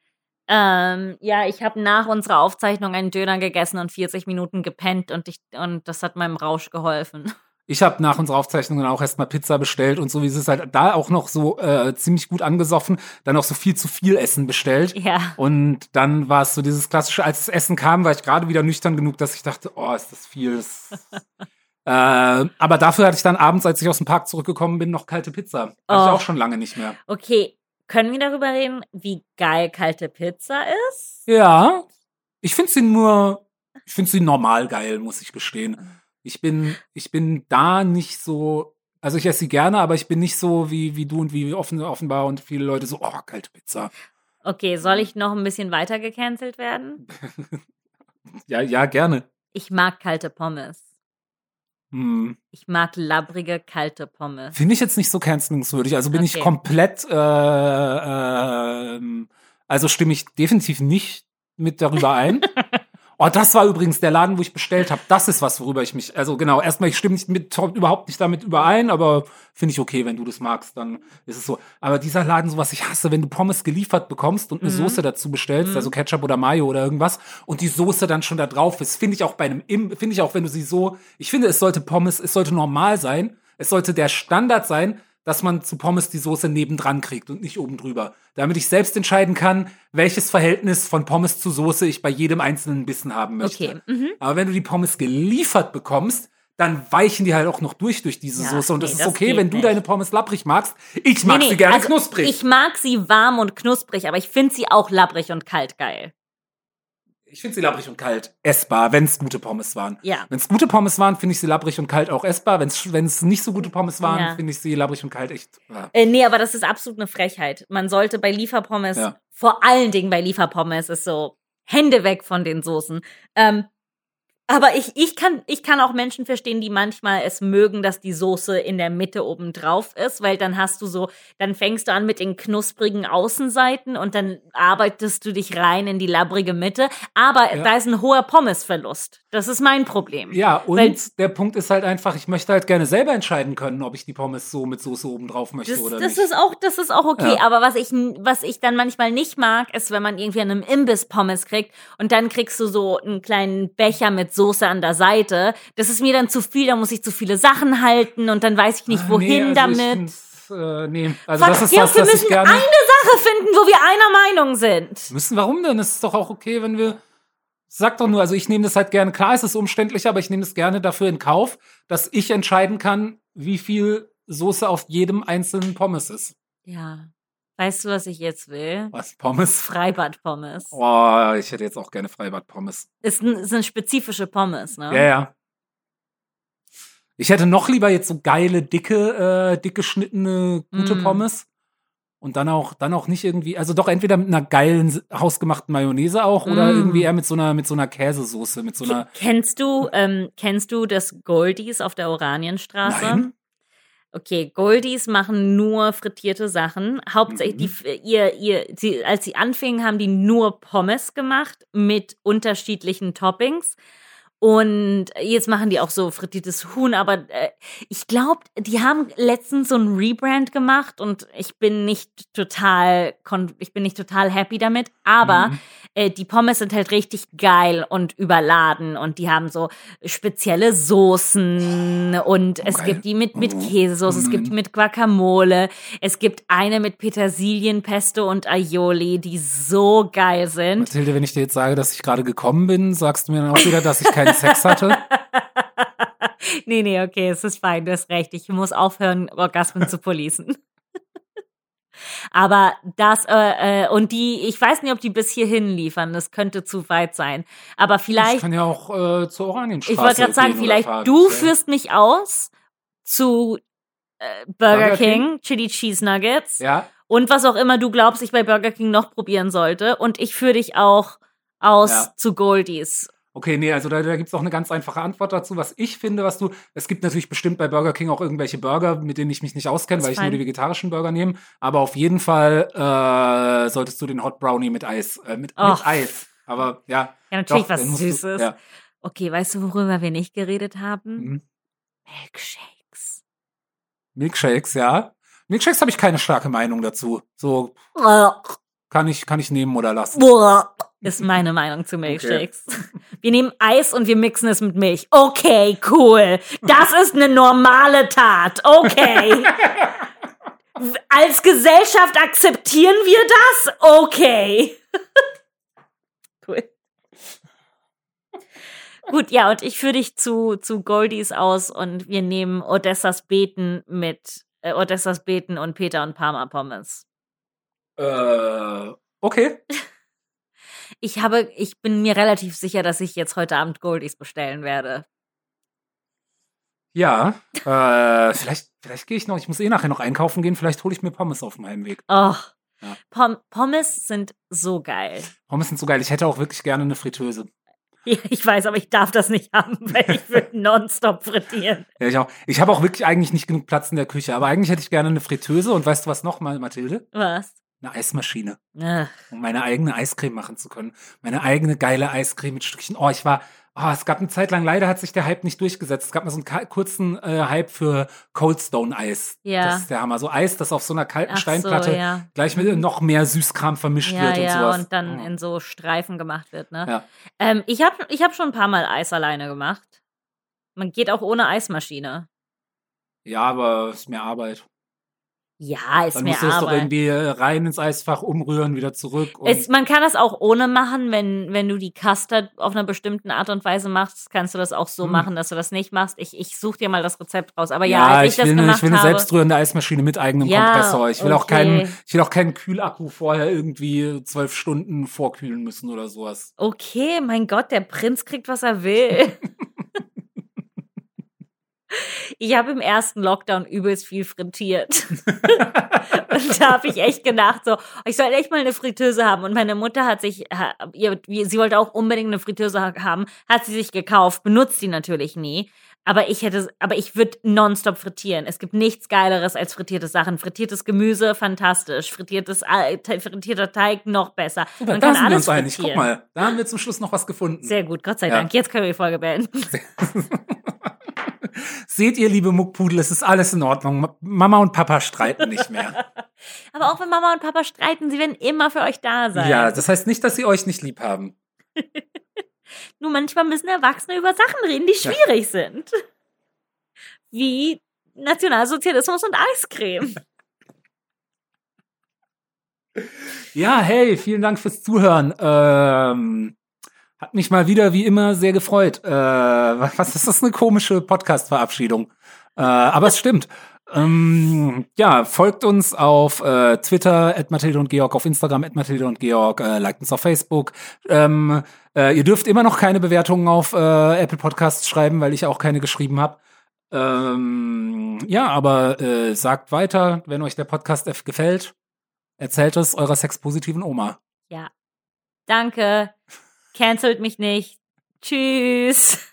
Ähm, ja, ich habe nach unserer Aufzeichnung einen Döner gegessen und 40 Minuten gepennt und ich und das hat meinem Rausch geholfen. Ich habe nach unserer Aufzeichnung dann auch erstmal Pizza bestellt und so wie es ist halt da auch noch so äh, ziemlich gut angesoffen, dann auch so viel zu viel Essen bestellt. Ja. Und dann war es so dieses klassische, als das Essen kam, war ich gerade wieder nüchtern genug, dass ich dachte, oh, ist das viel. Das äh, aber dafür hatte ich dann abends, als ich aus dem Park zurückgekommen bin, noch kalte Pizza. Hatte ich Oh. auch schon lange nicht mehr. Okay, können wir darüber reden, wie geil kalte Pizza ist? Ja, ich finde sie nur, ich finde sie normal geil, muss ich gestehen. Ich bin, ich bin da nicht so, also ich esse sie gerne, aber ich bin nicht so wie, wie du und wie offen, offenbar und viele Leute so, oh, kalte Pizza. Okay, soll ich noch ein bisschen weiter gecancelt werden? Ja, ja, gerne. Ich mag kalte Pommes. Hm. Ich mag labbrige, kalte Pommes. Finde ich jetzt nicht so cancelungswürdig. Also bin ich Okay. komplett, äh, ähm, also stimme ich definitiv nicht mit darüber ein. Oh, das war übrigens der Laden, wo ich bestellt habe. Das ist was, worüber ich mich, also genau, erstmal, ich stimme nicht mit, überhaupt nicht damit überein, aber finde ich okay, wenn du das magst, dann ist es so. Aber dieser Laden, so was ich hasse, wenn du Pommes geliefert bekommst und eine Mhm. Soße dazu bestellst, Mhm. also Ketchup oder Mayo oder irgendwas, und die Soße dann schon da drauf ist, finde ich auch bei einem, Im- finde ich auch, wenn du sie so, ich finde, es sollte Pommes, es sollte normal sein, es sollte der Standard sein, dass man zu Pommes die Soße nebendran kriegt und nicht oben drüber. Damit ich selbst entscheiden kann, welches Verhältnis von Pommes zu Soße ich bei jedem einzelnen Bissen haben möchte. Okay. Mhm. Aber wenn du die Pommes geliefert bekommst, dann weichen die halt auch noch durch durch diese Ja, Soße. Und das nee, ist das okay, geht wenn du nicht. deine Pommes labbrig magst. Ich mag Nee, nee, sie gerne also knusprig. Ich mag sie warm und knusprig, aber ich finde sie auch labbrig und kalt geil. Ich finde sie labbrig und kalt essbar, wenn es gute Pommes waren. Ja. Wenn es gute Pommes waren, finde ich sie labbrig und kalt auch essbar. Wenn es nicht so gute Pommes waren, Ja. finde ich sie labbrig und kalt echt. Ja. Äh, nee, aber das ist absolut eine Frechheit. Man sollte bei Lieferpommes, Ja. vor allen Dingen bei Lieferpommes, ist so Hände weg von den Soßen. Ähm, aber ich, ich, kann, ich kann auch Menschen verstehen, die manchmal es mögen, dass die Soße in der Mitte oben drauf ist, weil dann hast du so, dann fängst du an mit den knusprigen Außenseiten und dann arbeitest du dich rein in die labbrige Mitte. Aber Ja. da ist ein hoher Pommesverlust. Das ist mein Problem. Ja, und Weil- der Punkt ist halt einfach, ich möchte halt gerne selber entscheiden können, ob ich die Pommes so mit Soße oben drauf möchte Das, oder das nicht. ist auch, das ist auch okay. Ja. Aber was ich, was ich dann manchmal nicht mag, ist, wenn man irgendwie an einem Imbiss Pommes kriegt und dann kriegst du so einen kleinen Becher mit Soße an der Seite. Das ist mir dann zu viel, da muss ich zu viele Sachen halten und dann weiß ich nicht, Ah, wohin nee, also damit. Äh, nee, also Fuck, das ist Georg, was, wir was ich müssen gerne. eine Sache finden, wo wir einer Meinung sind. Müssen, warum denn? Es ist doch auch okay, wenn wir. Sag doch nur, also ich nehme das halt gerne, klar, es ist umständlich, aber ich nehme es gerne dafür in Kauf, dass ich entscheiden kann, wie viel Soße auf jedem einzelnen Pommes ist. Ja. Weißt du, was ich jetzt will? Was, Pommes? Freibad-Pommes. Oh, ich hätte jetzt auch gerne Freibad-Pommes. Ist, ein, sind spezifische Pommes, ne? Ja, ja. Ich hätte noch lieber jetzt so geile, dicke, äh, dick geschnittene, gute Mm. Pommes. Und dann auch, dann auch nicht irgendwie, also doch entweder mit einer geilen, hausgemachten Mayonnaise auch oder Mm. irgendwie eher mit so einer, mit so einer Käsesoße, mit so einer. Kennst du, ähm, kennst du das Goldies auf der Oranienstraße? Nein. Okay, Goldies machen nur frittierte Sachen. Hauptsächlich, Mhm. die, ihr, ihr, sie, als sie anfingen, haben die nur Pommes gemacht mit unterschiedlichen Toppings. Und jetzt machen die auch so frittiertes Huhn, aber äh, ich glaube, die haben letztens so ein Rebrand gemacht und ich bin nicht total, ich bin nicht total happy damit. Aber Mhm. Äh, die Pommes sind halt richtig geil und überladen und die haben so spezielle Soßen und es gibt die mit, mit Oh, Käsesoße, es gibt die mit Guacamole, es gibt eine mit Petersilienpesto und Aioli, die so geil sind. Mathilde, wenn ich dir jetzt sage, dass ich gerade gekommen bin, sagst du mir dann auch wieder, dass ich keinen Sex hatte? nee, nee, okay, es ist fein, du hast recht. Ich muss aufhören, Orgasmen zu policen. Aber das, äh, äh, und die, ich weiß nicht, ob die bis hierhin liefern, das könnte zu weit sein. Aber Ich vielleicht, kann ja auch äh, zur Oranienstraße ich wollte gerade sagen, vielleicht fahren. du Ja. führst mich aus zu äh, Burger, Burger King, Chili Cheese Nuggets Ja, und was auch immer du glaubst, ich bei Burger King noch probieren sollte. Und ich führe dich auch aus Ja. zu Goldies. Okay, nee, also da, da gibt es auch eine ganz einfache Antwort dazu. Was ich finde, was du, es gibt natürlich bestimmt bei Burger King auch irgendwelche Burger, mit denen ich mich nicht auskenne, weil ich fein. nur die vegetarischen Burger nehme. Aber auf jeden Fall äh, solltest du den Hot Brownie mit Eis, äh, mit, mit Eis. Aber ja, Ja, natürlich doch, was musst du- Süßes. Ja. Okay, weißt du, worüber wir nicht geredet haben? Mhm. Milkshakes. Milkshakes, ja. Milkshakes habe ich keine starke Meinung dazu. So kann ich, kann ich nehmen oder lassen. Ist meine Meinung zu Milkshakes. Wir nehmen Eis und wir mixen es mit Milch. Okay, cool. Das ist eine normale Tat. Okay. Als Gesellschaft akzeptieren wir das? Okay. cool. Gut, ja, und ich führe dich zu, zu Goldies aus und wir nehmen Odessas Beten mit äh, Odessas Beten und Peter und Parma Pommes. Äh, okay. Ich habe, ich bin mir relativ sicher, dass ich jetzt heute Abend Goldies bestellen werde. Ja, äh, vielleicht, vielleicht gehe ich noch, ich muss eh nachher noch einkaufen gehen, vielleicht hole ich mir Pommes auf dem Heimweg. Oh, Ja. Pom Pommes sind so geil. Pommes sind so geil. Ich hätte auch wirklich gerne eine Fritteuse. Ja, ich weiß, aber ich darf das nicht haben, weil ich würde nonstop frittieren. Ja, ich auch. Ich habe auch wirklich eigentlich nicht genug Platz in der Küche, aber eigentlich hätte ich gerne eine Fritteuse und weißt du was noch mal, Mathilde? Was? Eine Eismaschine, Ach, um meine eigene Eiscreme machen zu können. Meine eigene geile Eiscreme mit Stückchen. Oh, ich war, oh, es gab eine Zeit lang, leider hat sich der Hype nicht durchgesetzt. Es gab mal so einen kurzen äh, Hype für Cold Stone Eis. Ja. Das ist der Hammer. So Eis, das auf so einer kalten ach so, Steinplatte ja. gleich mit noch mehr Süßkram vermischt Ja, wird und ja, sowas. und dann Oh. in so Streifen gemacht wird, ne? Ja. Ähm, ich habe ich hab schon ein paar Mal Eis alleine gemacht. Man geht auch ohne Eismaschine. Ja, aber ist mehr Arbeit. Ja, ist Dann mehr musst du es doch Arbeit. irgendwie äh, rein ins Eisfach umrühren, wieder zurück. Und Es, man kann das auch ohne machen, wenn, wenn du die Custard auf einer bestimmten Art und Weise machst, kannst du das auch so Hm. machen, dass du das nicht machst. Ich, ich suche dir mal das Rezept raus. Aber ja, als ich, ich, das will, gemacht ich will eine habe, selbstrührende Eismaschine mit eigenem Ja, Kompressor. Ich will auch okay. keinen, ich will auch keinen Kühlakku vorher irgendwie zwölf Stunden vorkühlen müssen oder sowas. okay, mein Gott, der Prinz kriegt, was er will. Ich habe im ersten Lockdown übelst viel frittiert. Und da habe ich echt gedacht, so, ich soll echt mal eine Fritteuse haben. Und meine Mutter hat sich, sie wollte auch unbedingt eine Fritteuse ha- haben, hat sie sich gekauft, benutzt sie natürlich nie. Aber ich hätte, aber ich würde nonstop frittieren. Es gibt nichts Geileres als frittierte Sachen. Frittiertes Gemüse, fantastisch. Frittiertes, frittierter Teig, noch besser. Man da kann sind wir uns einig. Guck mal, da haben wir zum Schluss noch was gefunden. Sehr gut, Gott sei Ja. Dank. Jetzt können wir die Folge beenden. Seht ihr, liebe Muckpudel, es ist alles in Ordnung. Ma- Mama und Papa streiten nicht mehr. Aber auch wenn Mama und Papa streiten, sie werden immer für euch da sein. ja, das heißt nicht, dass sie euch nicht lieb haben. Nur manchmal müssen Erwachsene über Sachen reden, die Ja. schwierig sind. Wie Nationalsozialismus und Eiscreme. Ja, hey, vielen Dank fürs Zuhören. Ähm, hat mich mal wieder wie immer sehr gefreut. Äh, was ist das eine komische Podcast-Verabschiedung? Äh, aber es stimmt. Ähm, ja, folgt uns auf äh, Twitter, at Mathilde und Georg, auf Instagram, at Mathilde und Georg, äh, liked uns auf Facebook. Ähm, äh, ihr dürft immer noch keine Bewertungen auf äh, Apple Podcasts schreiben, weil ich auch keine geschrieben habe. Ähm, ja, aber äh, sagt weiter, wenn euch der Podcast F gefällt. Erzählt es eurer sexpositiven Oma. Ja. Danke. Cancelt mich nicht. Tschüss.